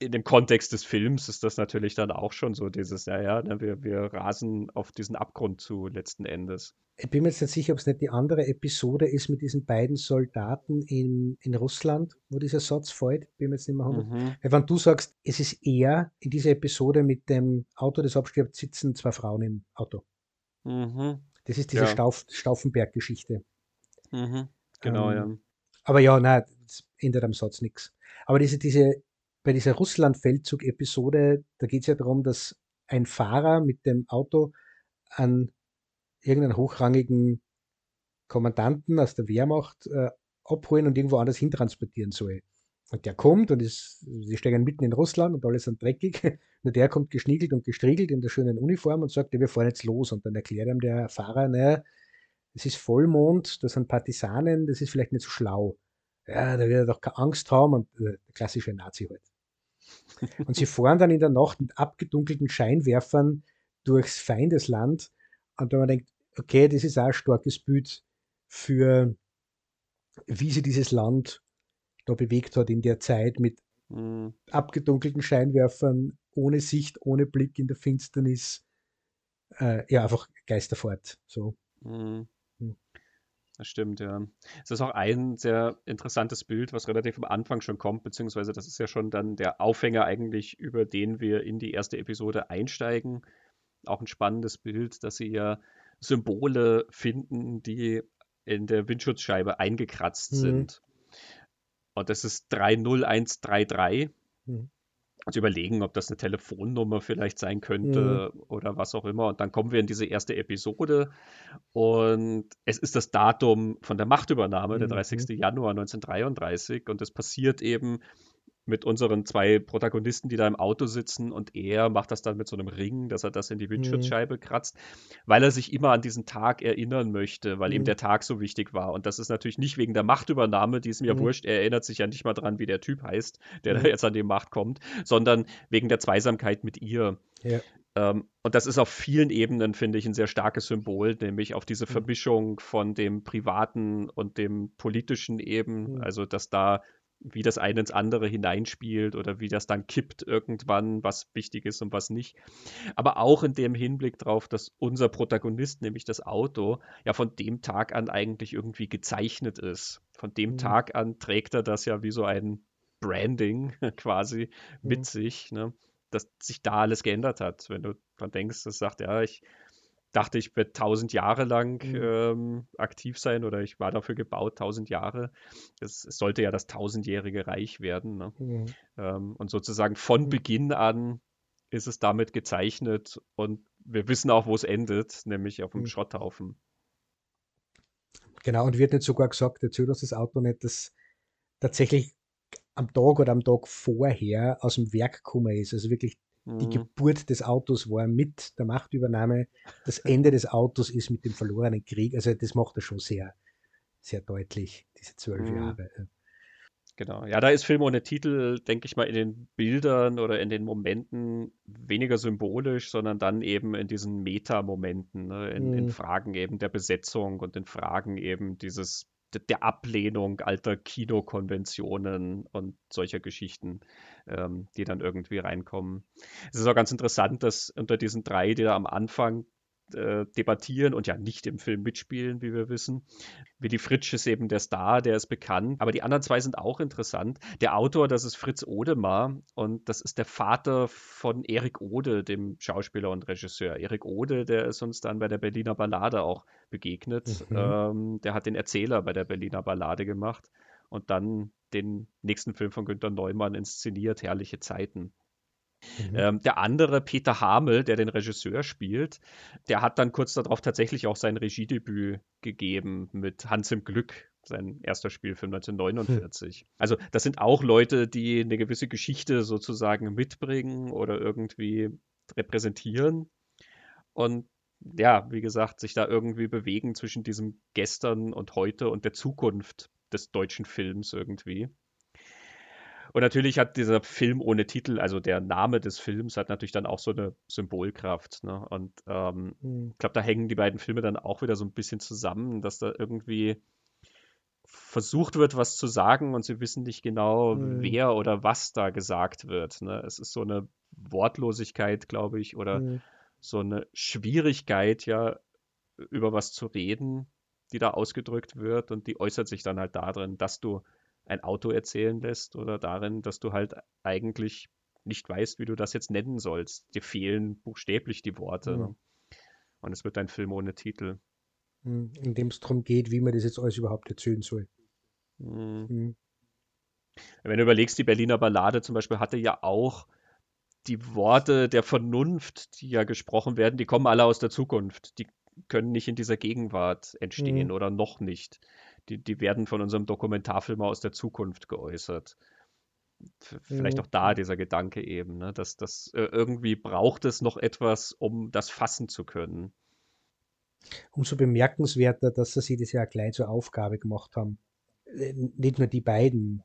in dem Kontext des Films ist das natürlich dann auch schon so dieses, ja, ja, ne, wir, wir rasen auf diesen Abgrund zu letzten Endes. Ich bin mir jetzt nicht sicher, ob es nicht die andere Episode ist mit diesen beiden Soldaten in, in Russland, wo dieser Satz fällt. Bin mir jetzt nicht mehr 100. Mhm. Weil wenn du sagst, es ist eher in dieser Episode mit dem Auto, das abstirbt, sitzen zwei Frauen im Auto. Mhm. Das ist diese Ja. Stauf, Stauffenberg-Geschichte. Mhm. Genau, Ähm, ja. Aber ja, nein, das ändert am Satz nichts. Aber diese, diese, bei dieser Russland-Feldzug-Episode, da geht es ja darum, dass ein Fahrer mit dem Auto an irgendeinen hochrangigen Kommandanten aus der Wehrmacht äh, abholen und irgendwo anders hintransportieren soll. Und der kommt und ist, sie steigen mitten in Russland und alle sind dreckig. Und der kommt geschniegelt und gestriegelt in der schönen Uniform und sagt, wir fahren jetzt los. Und dann erklärt ihm der Fahrer, naja, es ist Vollmond, da sind Partisanen, das ist vielleicht nicht so schlau. Ja, da wird er doch keine Angst haben und äh, der klassische Nazi halt. Und sie fahren dann in der Nacht mit abgedunkelten Scheinwerfern durchs Feindesland und wenn man denkt, okay, das ist auch ein starkes Bild für, wie sich dieses Land da bewegt hat in der Zeit mit Mhm. abgedunkelten Scheinwerfern, ohne Sicht, ohne Blick in der Finsternis. Äh, ja, einfach Geisterfahrt. So. Mhm. Das stimmt, ja. Es ist auch ein sehr interessantes Bild, was relativ am Anfang schon kommt, beziehungsweise das ist ja schon dann der Aufhänger eigentlich, über den wir in die erste Episode einsteigen. Auch ein spannendes Bild, dass sie ja Symbole finden, die in der Windschutzscheibe eingekratzt Mhm. sind. Und das ist 30133. Mhm. Und überlegen, ob das eine Telefonnummer vielleicht sein könnte oder was auch immer. Und dann kommen wir in diese erste Episode und es ist das Datum von der Machtübernahme, der Mhm. 30. Januar 1933. Und es passiert eben mit unseren zwei Protagonisten, die da im Auto sitzen und er macht das dann mit so einem Ring, dass er das in die Windschutzscheibe kratzt, weil er sich immer an diesen Tag erinnern möchte, weil ihm Mhm. der Tag so wichtig war. Und das ist natürlich nicht wegen der Machtübernahme, die ist mir Mhm. wurscht, er erinnert sich ja nicht mal dran, wie der Typ heißt, der Mhm. da jetzt an die Macht kommt, sondern wegen der Zweisamkeit mit ihr. Ja. Ähm, und das ist auf vielen Ebenen, finde ich, ein sehr starkes Symbol, nämlich auf diese Mhm. Vermischung von dem Privaten und dem Politischen eben, Mhm. also dass da wie das eine ins andere hineinspielt oder wie das dann kippt irgendwann, was wichtig ist und was nicht. Aber auch in dem Hinblick darauf, dass unser Protagonist, nämlich das Auto, ja von dem Tag an eigentlich irgendwie gezeichnet ist. Von dem Mhm. Tag an trägt er das ja wie so ein Branding quasi mit Mhm. sich, ne? dass sich da alles geändert hat. Wenn du dran denkst, das sagt, ja, ich dachte, ich werde tausend Jahre lang Mhm. ähm, aktiv sein oder ich war dafür gebaut, tausend Jahre. Es, es sollte ja das tausendjährige Reich werden. Ne? Mhm. Ähm, und sozusagen von Mhm. Beginn an ist es damit gezeichnet und wir wissen auch, wo es endet, nämlich auf dem Mhm. Schrotthaufen. Genau, und wird nicht sogar gesagt, erzählt uns das Auto nicht, dass tatsächlich am Tag oder am Tag vorher aus dem Werk gekommen ist. Also wirklich die Mhm. Geburt des Autos war mit der Machtübernahme. Das Ende des Autos ist mit dem verlorenen Krieg. Also das macht er schon sehr, sehr deutlich, diese zwölf Mhm. Jahre. ja. Genau. Ja, da ist Film ohne Titel, denke ich mal, in den Bildern oder in den Momenten weniger symbolisch, sondern dann eben in diesen Meta-Momenten, ne? in, in Mhm. Fragen eben der Besetzung und in Fragen eben dieses der Ablehnung alter Kinokonventionen und solcher Geschichten, ähm, die dann irgendwie reinkommen. Es ist auch ganz interessant, dass unter diesen drei, die da am Anfang äh, debattieren und ja nicht im Film mitspielen, wie wir wissen. Willy Fritsch ist eben der Star, der ist bekannt. Aber die anderen zwei sind auch interessant. Der Autor, das ist Fritz Odemar und das ist der Vater von Erik Ode, dem Schauspieler und Regisseur. Erik Ode, der ist uns dann bei der Berliner Ballade auch begegnet. Mhm. Ähm, der hat den Erzähler bei der Berliner Ballade gemacht und dann den nächsten Film von Günter Neumann inszeniert, Herrliche Zeiten. Mhm. Ähm, der andere, Peter Hamel, der den Regisseur spielt, der hat dann kurz darauf tatsächlich auch sein Regiedebüt gegeben mit Hans im Glück, sein erster Spielfilm 1949. Hm. Also das sind auch Leute, die eine gewisse Geschichte sozusagen mitbringen oder irgendwie repräsentieren. Und ja, wie gesagt, sich da irgendwie bewegen zwischen diesem Gestern und heute und der Zukunft des deutschen Films irgendwie. Und natürlich hat dieser Film ohne Titel, also der Name des Films, hat natürlich dann auch so eine Symbolkraft. Ne? Und ähm, mhm. ich glaube, da hängen die beiden Filme dann auch wieder so ein bisschen zusammen, dass da irgendwie versucht wird, was zu sagen und sie wissen nicht genau, mhm. wer oder was da gesagt wird. Ne? Es ist so eine Wortlosigkeit, glaube ich, oder mhm. so eine Schwierigkeit, ja, über was zu reden, die da ausgedrückt wird und die äußert sich dann halt darin, dass du ein Auto erzählen lässt oder darin, dass du halt eigentlich nicht weißt, wie du das jetzt nennen sollst. Dir fehlen buchstäblich die Worte. Mhm. Und es wird ein Film ohne Titel. Mhm. In dem es darum geht, wie man das jetzt alles überhaupt erzählen soll. Mhm. mhm. Wenn du überlegst, die Berliner Ballade zum Beispiel hatte ja auch die Worte der Vernunft, die ja gesprochen werden, die kommen alle aus der Zukunft. Die können nicht in dieser Gegenwart entstehen mhm. oder noch nicht die, die werden von unserem Dokumentarfilmer aus der Zukunft geäußert. Vielleicht mhm. auch da dieser Gedanke eben, ne? dass das äh, irgendwie braucht es noch etwas, um das fassen zu können. Umso bemerkenswerter, dass sie das ja gleich zur Aufgabe gemacht haben. Äh, nicht nur die beiden,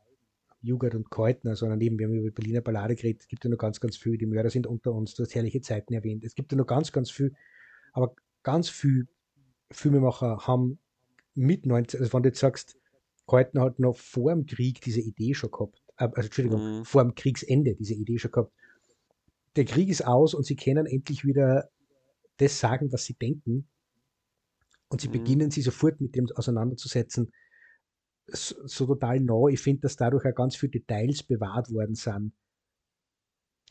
Jugend und Keutner, sondern eben, wir haben über Berliner Ballade geredet, es gibt ja noch ganz, ganz viel, die Mörder sind unter uns, du hast herrliche Zeiten erwähnt, es gibt ja noch ganz, ganz viel, aber ganz viel Filmemacher haben mit 19, also wenn du jetzt sagst, Keutner hat noch vor dem Krieg diese Idee schon gehabt, äh, also Entschuldigung, mhm. vor dem Kriegsende diese Idee schon gehabt. Der Krieg ist aus und sie können endlich wieder das sagen, was sie denken. Und sie mhm. beginnen sie sofort mit dem auseinanderzusetzen. So, so total nah. Ich finde, dass dadurch auch ganz viele Details bewahrt worden sind.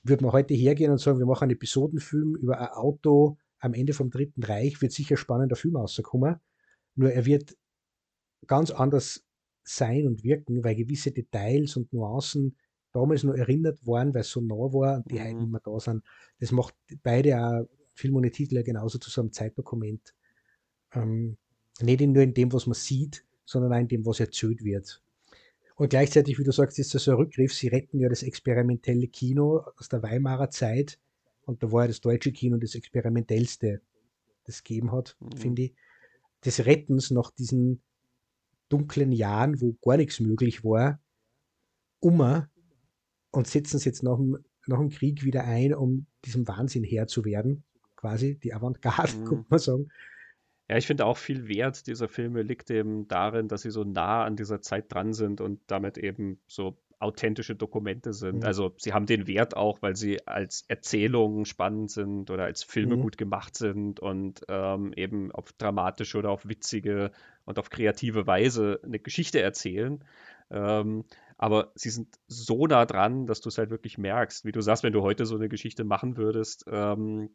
Würde man heute hergehen und sagen, wir machen einen Episodenfilm über ein Auto am Ende vom Dritten Reich, wird sicher spannender Film rauskommen. Nur er wird ganz anders sein und wirken, weil gewisse Details und Nuancen damals nur erinnert waren, weil es so nah war und die mhm. heute nicht mehr da sind. Das macht beide auch Film ohne Titel genauso zu so einem Zeitdokument. Ähm, nicht nur in dem, was man sieht, sondern auch in dem, was erzählt wird. Und gleichzeitig, wie du sagst, ist das so ein Rückgriff. Sie retten ja das experimentelle Kino aus der Weimarer Zeit. Und da war ja das deutsche Kino das experimentellste, das es gegeben hat, mhm. finde ich des Rettens nach diesen dunklen Jahren, wo gar nichts möglich war, um und setzen es jetzt nach dem, nach dem Krieg wieder ein, um diesem Wahnsinn Herr zu werden. Quasi die Avantgarde, mhm. könnte man sagen. Ja, ich finde auch viel Wert dieser Filme liegt eben darin, dass sie so nah an dieser Zeit dran sind und damit eben so authentische Dokumente sind. Mhm. Also sie haben den Wert auch, weil sie als Erzählungen spannend sind oder als Filme mhm. gut gemacht sind und ähm, eben auf dramatische oder auf witzige und auf kreative Weise eine Geschichte erzählen. Ähm, aber sie sind so nah dran, dass du es halt wirklich merkst. Wie du sagst, wenn du heute so eine Geschichte machen würdest, ähm,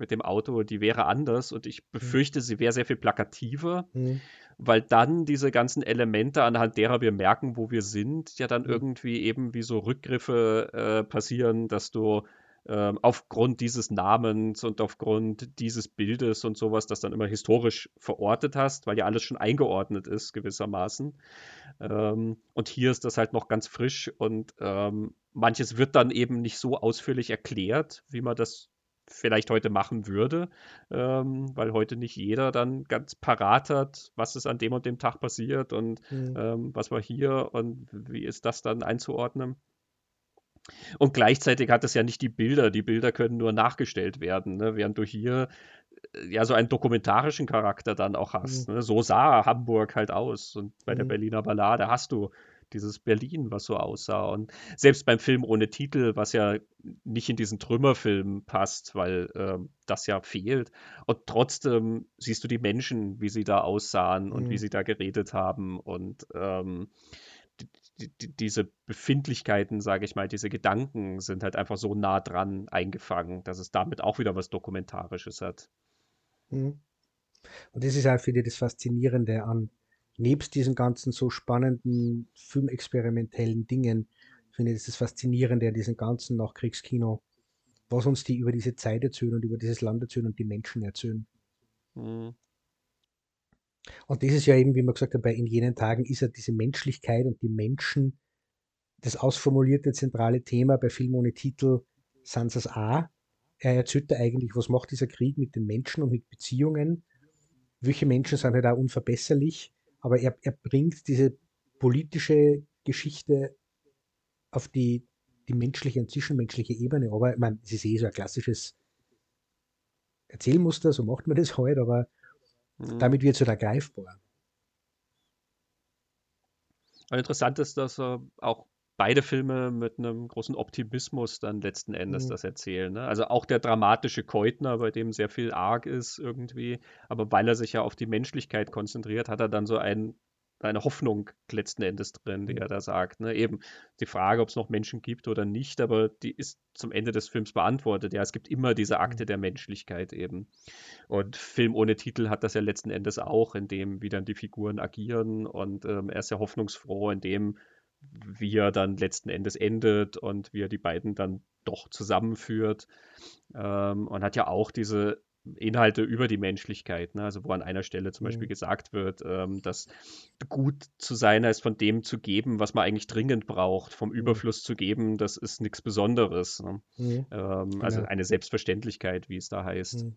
mit dem Auto, die wäre anders und ich mhm. befürchte, sie wäre sehr viel plakativer, mhm. weil dann diese ganzen Elemente, anhand derer wir merken, wo wir sind, ja dann mhm. irgendwie eben wie so Rückgriffe äh, passieren, dass du äh, aufgrund dieses Namens und aufgrund dieses Bildes und sowas, das dann immer historisch verortet hast, weil ja alles schon eingeordnet ist gewissermaßen. Ähm, und hier ist das halt noch ganz frisch und ähm, manches wird dann eben nicht so ausführlich erklärt, wie man das vielleicht heute machen würde, ähm, weil heute nicht jeder dann ganz parat hat, was ist an dem und dem Tag passiert und mhm. ähm, was war hier und wie ist das dann einzuordnen. Und gleichzeitig hat es ja nicht die Bilder, die Bilder können nur nachgestellt werden, ne? während du hier äh, ja so einen dokumentarischen Charakter dann auch hast. Mhm. Ne? So sah Hamburg halt aus und bei mhm. der Berliner Ballade hast du dieses Berlin, was so aussah. Und selbst beim Film ohne Titel, was ja nicht in diesen Trümmerfilm passt, weil äh, das ja fehlt. Und trotzdem siehst du die Menschen, wie sie da aussahen mhm. und wie mhm. sie da geredet haben und ähm, die, die, diese Befindlichkeiten, sage ich mal, diese Gedanken sind halt einfach so nah dran eingefangen, dass es damit auch wieder was Dokumentarisches hat. Mhm. Und das ist auch, finde ich, das Faszinierende an, nebst diesen ganzen so spannenden filmexperimentellen Dingen, finde ich das, das Faszinierende an diesem ganzen Nachkriegskino, was uns die über diese Zeit erzählen und über dieses Land erzählen und die Menschen erzählen. Mhm. Und das ist ja eben, wie man gesagt hat, bei in jenen Tagen ist ja diese Menschlichkeit und die Menschen das ausformulierte zentrale Thema bei Film ohne Titel Sansas A. Er erzählt da eigentlich, was macht dieser Krieg mit den Menschen und mit Beziehungen welche Menschen sind halt auch unverbesserlich, aber er, er bringt diese politische Geschichte auf die, die menschliche und zwischenmenschliche Ebene. Aber ich meine, es ist eh so ein klassisches Erzählmuster, so macht man das halt, aber mhm. damit wird es halt ergreifbar. Interessant ist, dass er auch beide Filme mit einem großen Optimismus dann letzten Endes mhm. das erzählen. Ne? Also auch der dramatische Keutner, bei dem sehr viel arg ist irgendwie, aber weil er sich ja auf die Menschlichkeit konzentriert, hat er dann so ein, eine Hoffnung letzten Endes drin, die mhm. er da sagt. Ne? Eben die Frage, ob es noch Menschen gibt oder nicht, aber die ist zum Ende des Films beantwortet. Ja, es gibt immer diese Akte mhm. der Menschlichkeit eben. Und Film ohne Titel hat das ja letzten Endes auch, in dem wie dann die Figuren agieren und ähm, er ist ja hoffnungsfroh, in dem wie er dann letzten Endes endet und wie er die beiden dann doch zusammenführt. Ähm, und hat ja auch diese Inhalte über die Menschlichkeit, ne? also wo an einer Stelle zum mhm. Beispiel gesagt wird, ähm, dass gut zu sein heißt, von dem zu geben, was man eigentlich dringend braucht, vom mhm. Überfluss zu geben, das ist nichts Besonderes. Ne? Mhm. Ähm, also eine Selbstverständlichkeit, wie es da heißt. Mhm.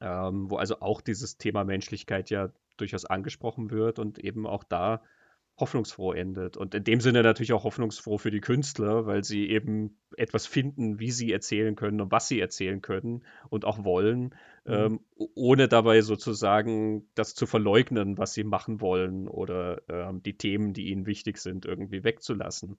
Ähm, wo also auch dieses Thema Menschlichkeit ja durchaus angesprochen wird und eben auch da hoffnungsfroh endet. Und in dem Sinne natürlich auch hoffnungsfroh für die Künstler, weil sie eben etwas finden, wie sie erzählen können und was sie erzählen können und auch wollen, mhm. ähm, ohne dabei sozusagen das zu verleugnen, was sie machen wollen oder ähm, die Themen, die ihnen wichtig sind, irgendwie wegzulassen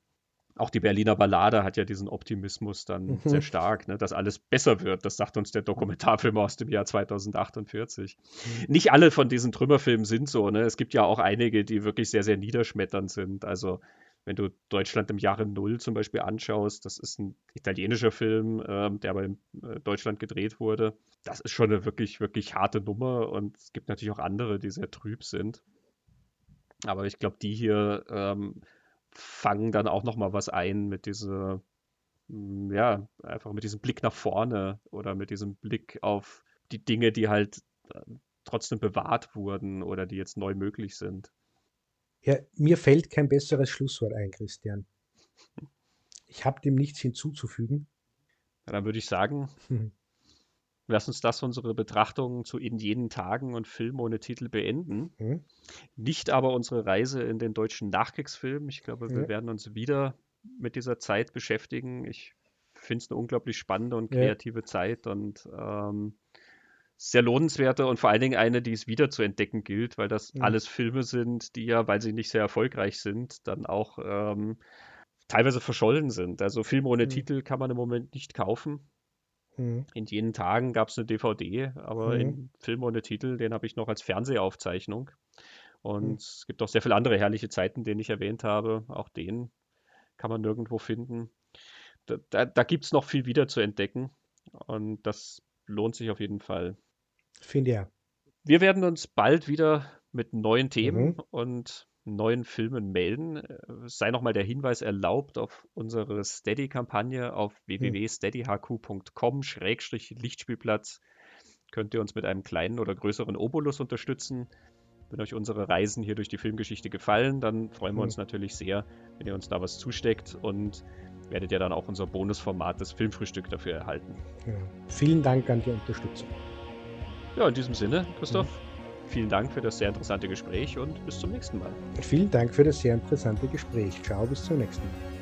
auch die Berliner Ballade hat ja diesen Optimismus dann mhm. sehr stark, ne, dass alles besser wird. Das sagt uns der Dokumentarfilm aus dem Jahr 2048. Mhm. Nicht alle von diesen Trümmerfilmen sind so. Ne? Es gibt ja auch einige, die wirklich sehr, sehr niederschmetternd sind. Also wenn du Deutschland im Jahre Null zum Beispiel anschaust, das ist ein italienischer Film, ähm, der aber in äh, Deutschland gedreht wurde. Das ist schon eine wirklich, wirklich harte Nummer und es gibt natürlich auch andere, die sehr trüb sind. Aber ich glaube, die hier ähm, fangen dann auch noch mal was ein mit dieser, hm, ja, einfach mit diesem Blick nach vorne oder mit diesem Blick auf die Dinge, die halt äh, trotzdem bewahrt wurden oder die jetzt neu möglich sind. Ja, mir fällt kein besseres Schlusswort ein, Christian. Ich habe dem nichts hinzuzufügen. Dann würde ich sagen, Lass uns das unsere Betrachtung zu In jenen Tagen und Film ohne Titel beenden. Mhm. Nicht aber unsere Reise in den deutschen Nachkriegsfilm. Ich glaube, wir werden uns wieder mit dieser Zeit beschäftigen. Ich finde es eine unglaublich spannende und kreative ja. Zeit und ähm, sehr lohnenswerte und vor allen Dingen eine, die es wieder zu entdecken gilt, weil das mhm. alles Filme sind, die ja, weil sie nicht sehr erfolgreich sind, dann auch ähm, teilweise verschollen sind. Also Filme ohne mhm. Titel kann man im Moment nicht kaufen. Mhm. In jenen Tagen gab es eine DVD, aber mhm. in Film ohne Titel, den habe ich noch als Fernsehaufzeichnung. Und mhm. es gibt auch sehr viele andere herrliche Zeiten, den ich erwähnt habe. Auch den kann man nirgendwo finden. Da, da, da gibt es noch viel wieder zu entdecken. Und das lohnt sich auf jeden Fall. Finde ja. Wir werden uns bald wieder mit neuen Themen mhm. und neuen Filmen melden. Es sei nochmal der Hinweis erlaubt auf unsere Steady-Kampagne auf hm. www.steadyhq.com-lichtspielplatz. Könnt ihr uns mit einem kleinen oder größeren Obolus unterstützen. Wenn euch unsere Reisen hier durch die Filmgeschichte gefallen, dann freuen wir hm. uns natürlich sehr, wenn ihr uns da was zusteckt und werdet ihr dann auch unser Bonusformat, das Filmfrühstück, dafür erhalten. Ja. Vielen Dank an die Unterstützung. Ja, in diesem Sinne, Christoph. Ja. Vielen Dank für das sehr interessante Gespräch und bis zum nächsten Mal. Vielen Dank für das sehr interessante Gespräch. Ciao, bis zum nächsten Mal.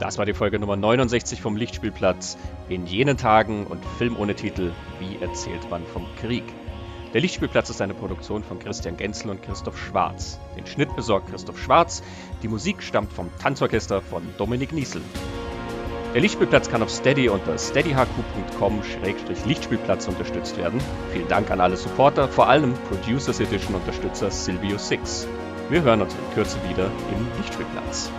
Das war die Folge Nummer 69 vom Lichtspielplatz. In jenen Tagen und Film ohne Titel, wie erzählt man vom Krieg? Der Lichtspielplatz ist eine Produktion von Christian Genzel und Christoph Schwarz. Den Schnitt besorgt Christoph Schwarz. Die Musik stammt vom Tanzorchester von Dominik Niesel. Der Lichtspielplatz kann auf Steady unter steadyhq.com-lichtspielplatz unterstützt werden. Vielen Dank an alle Supporter, vor allem Producers Edition Unterstützer Silvio Six. Wir hören uns in Kürze wieder im Lichtspielplatz.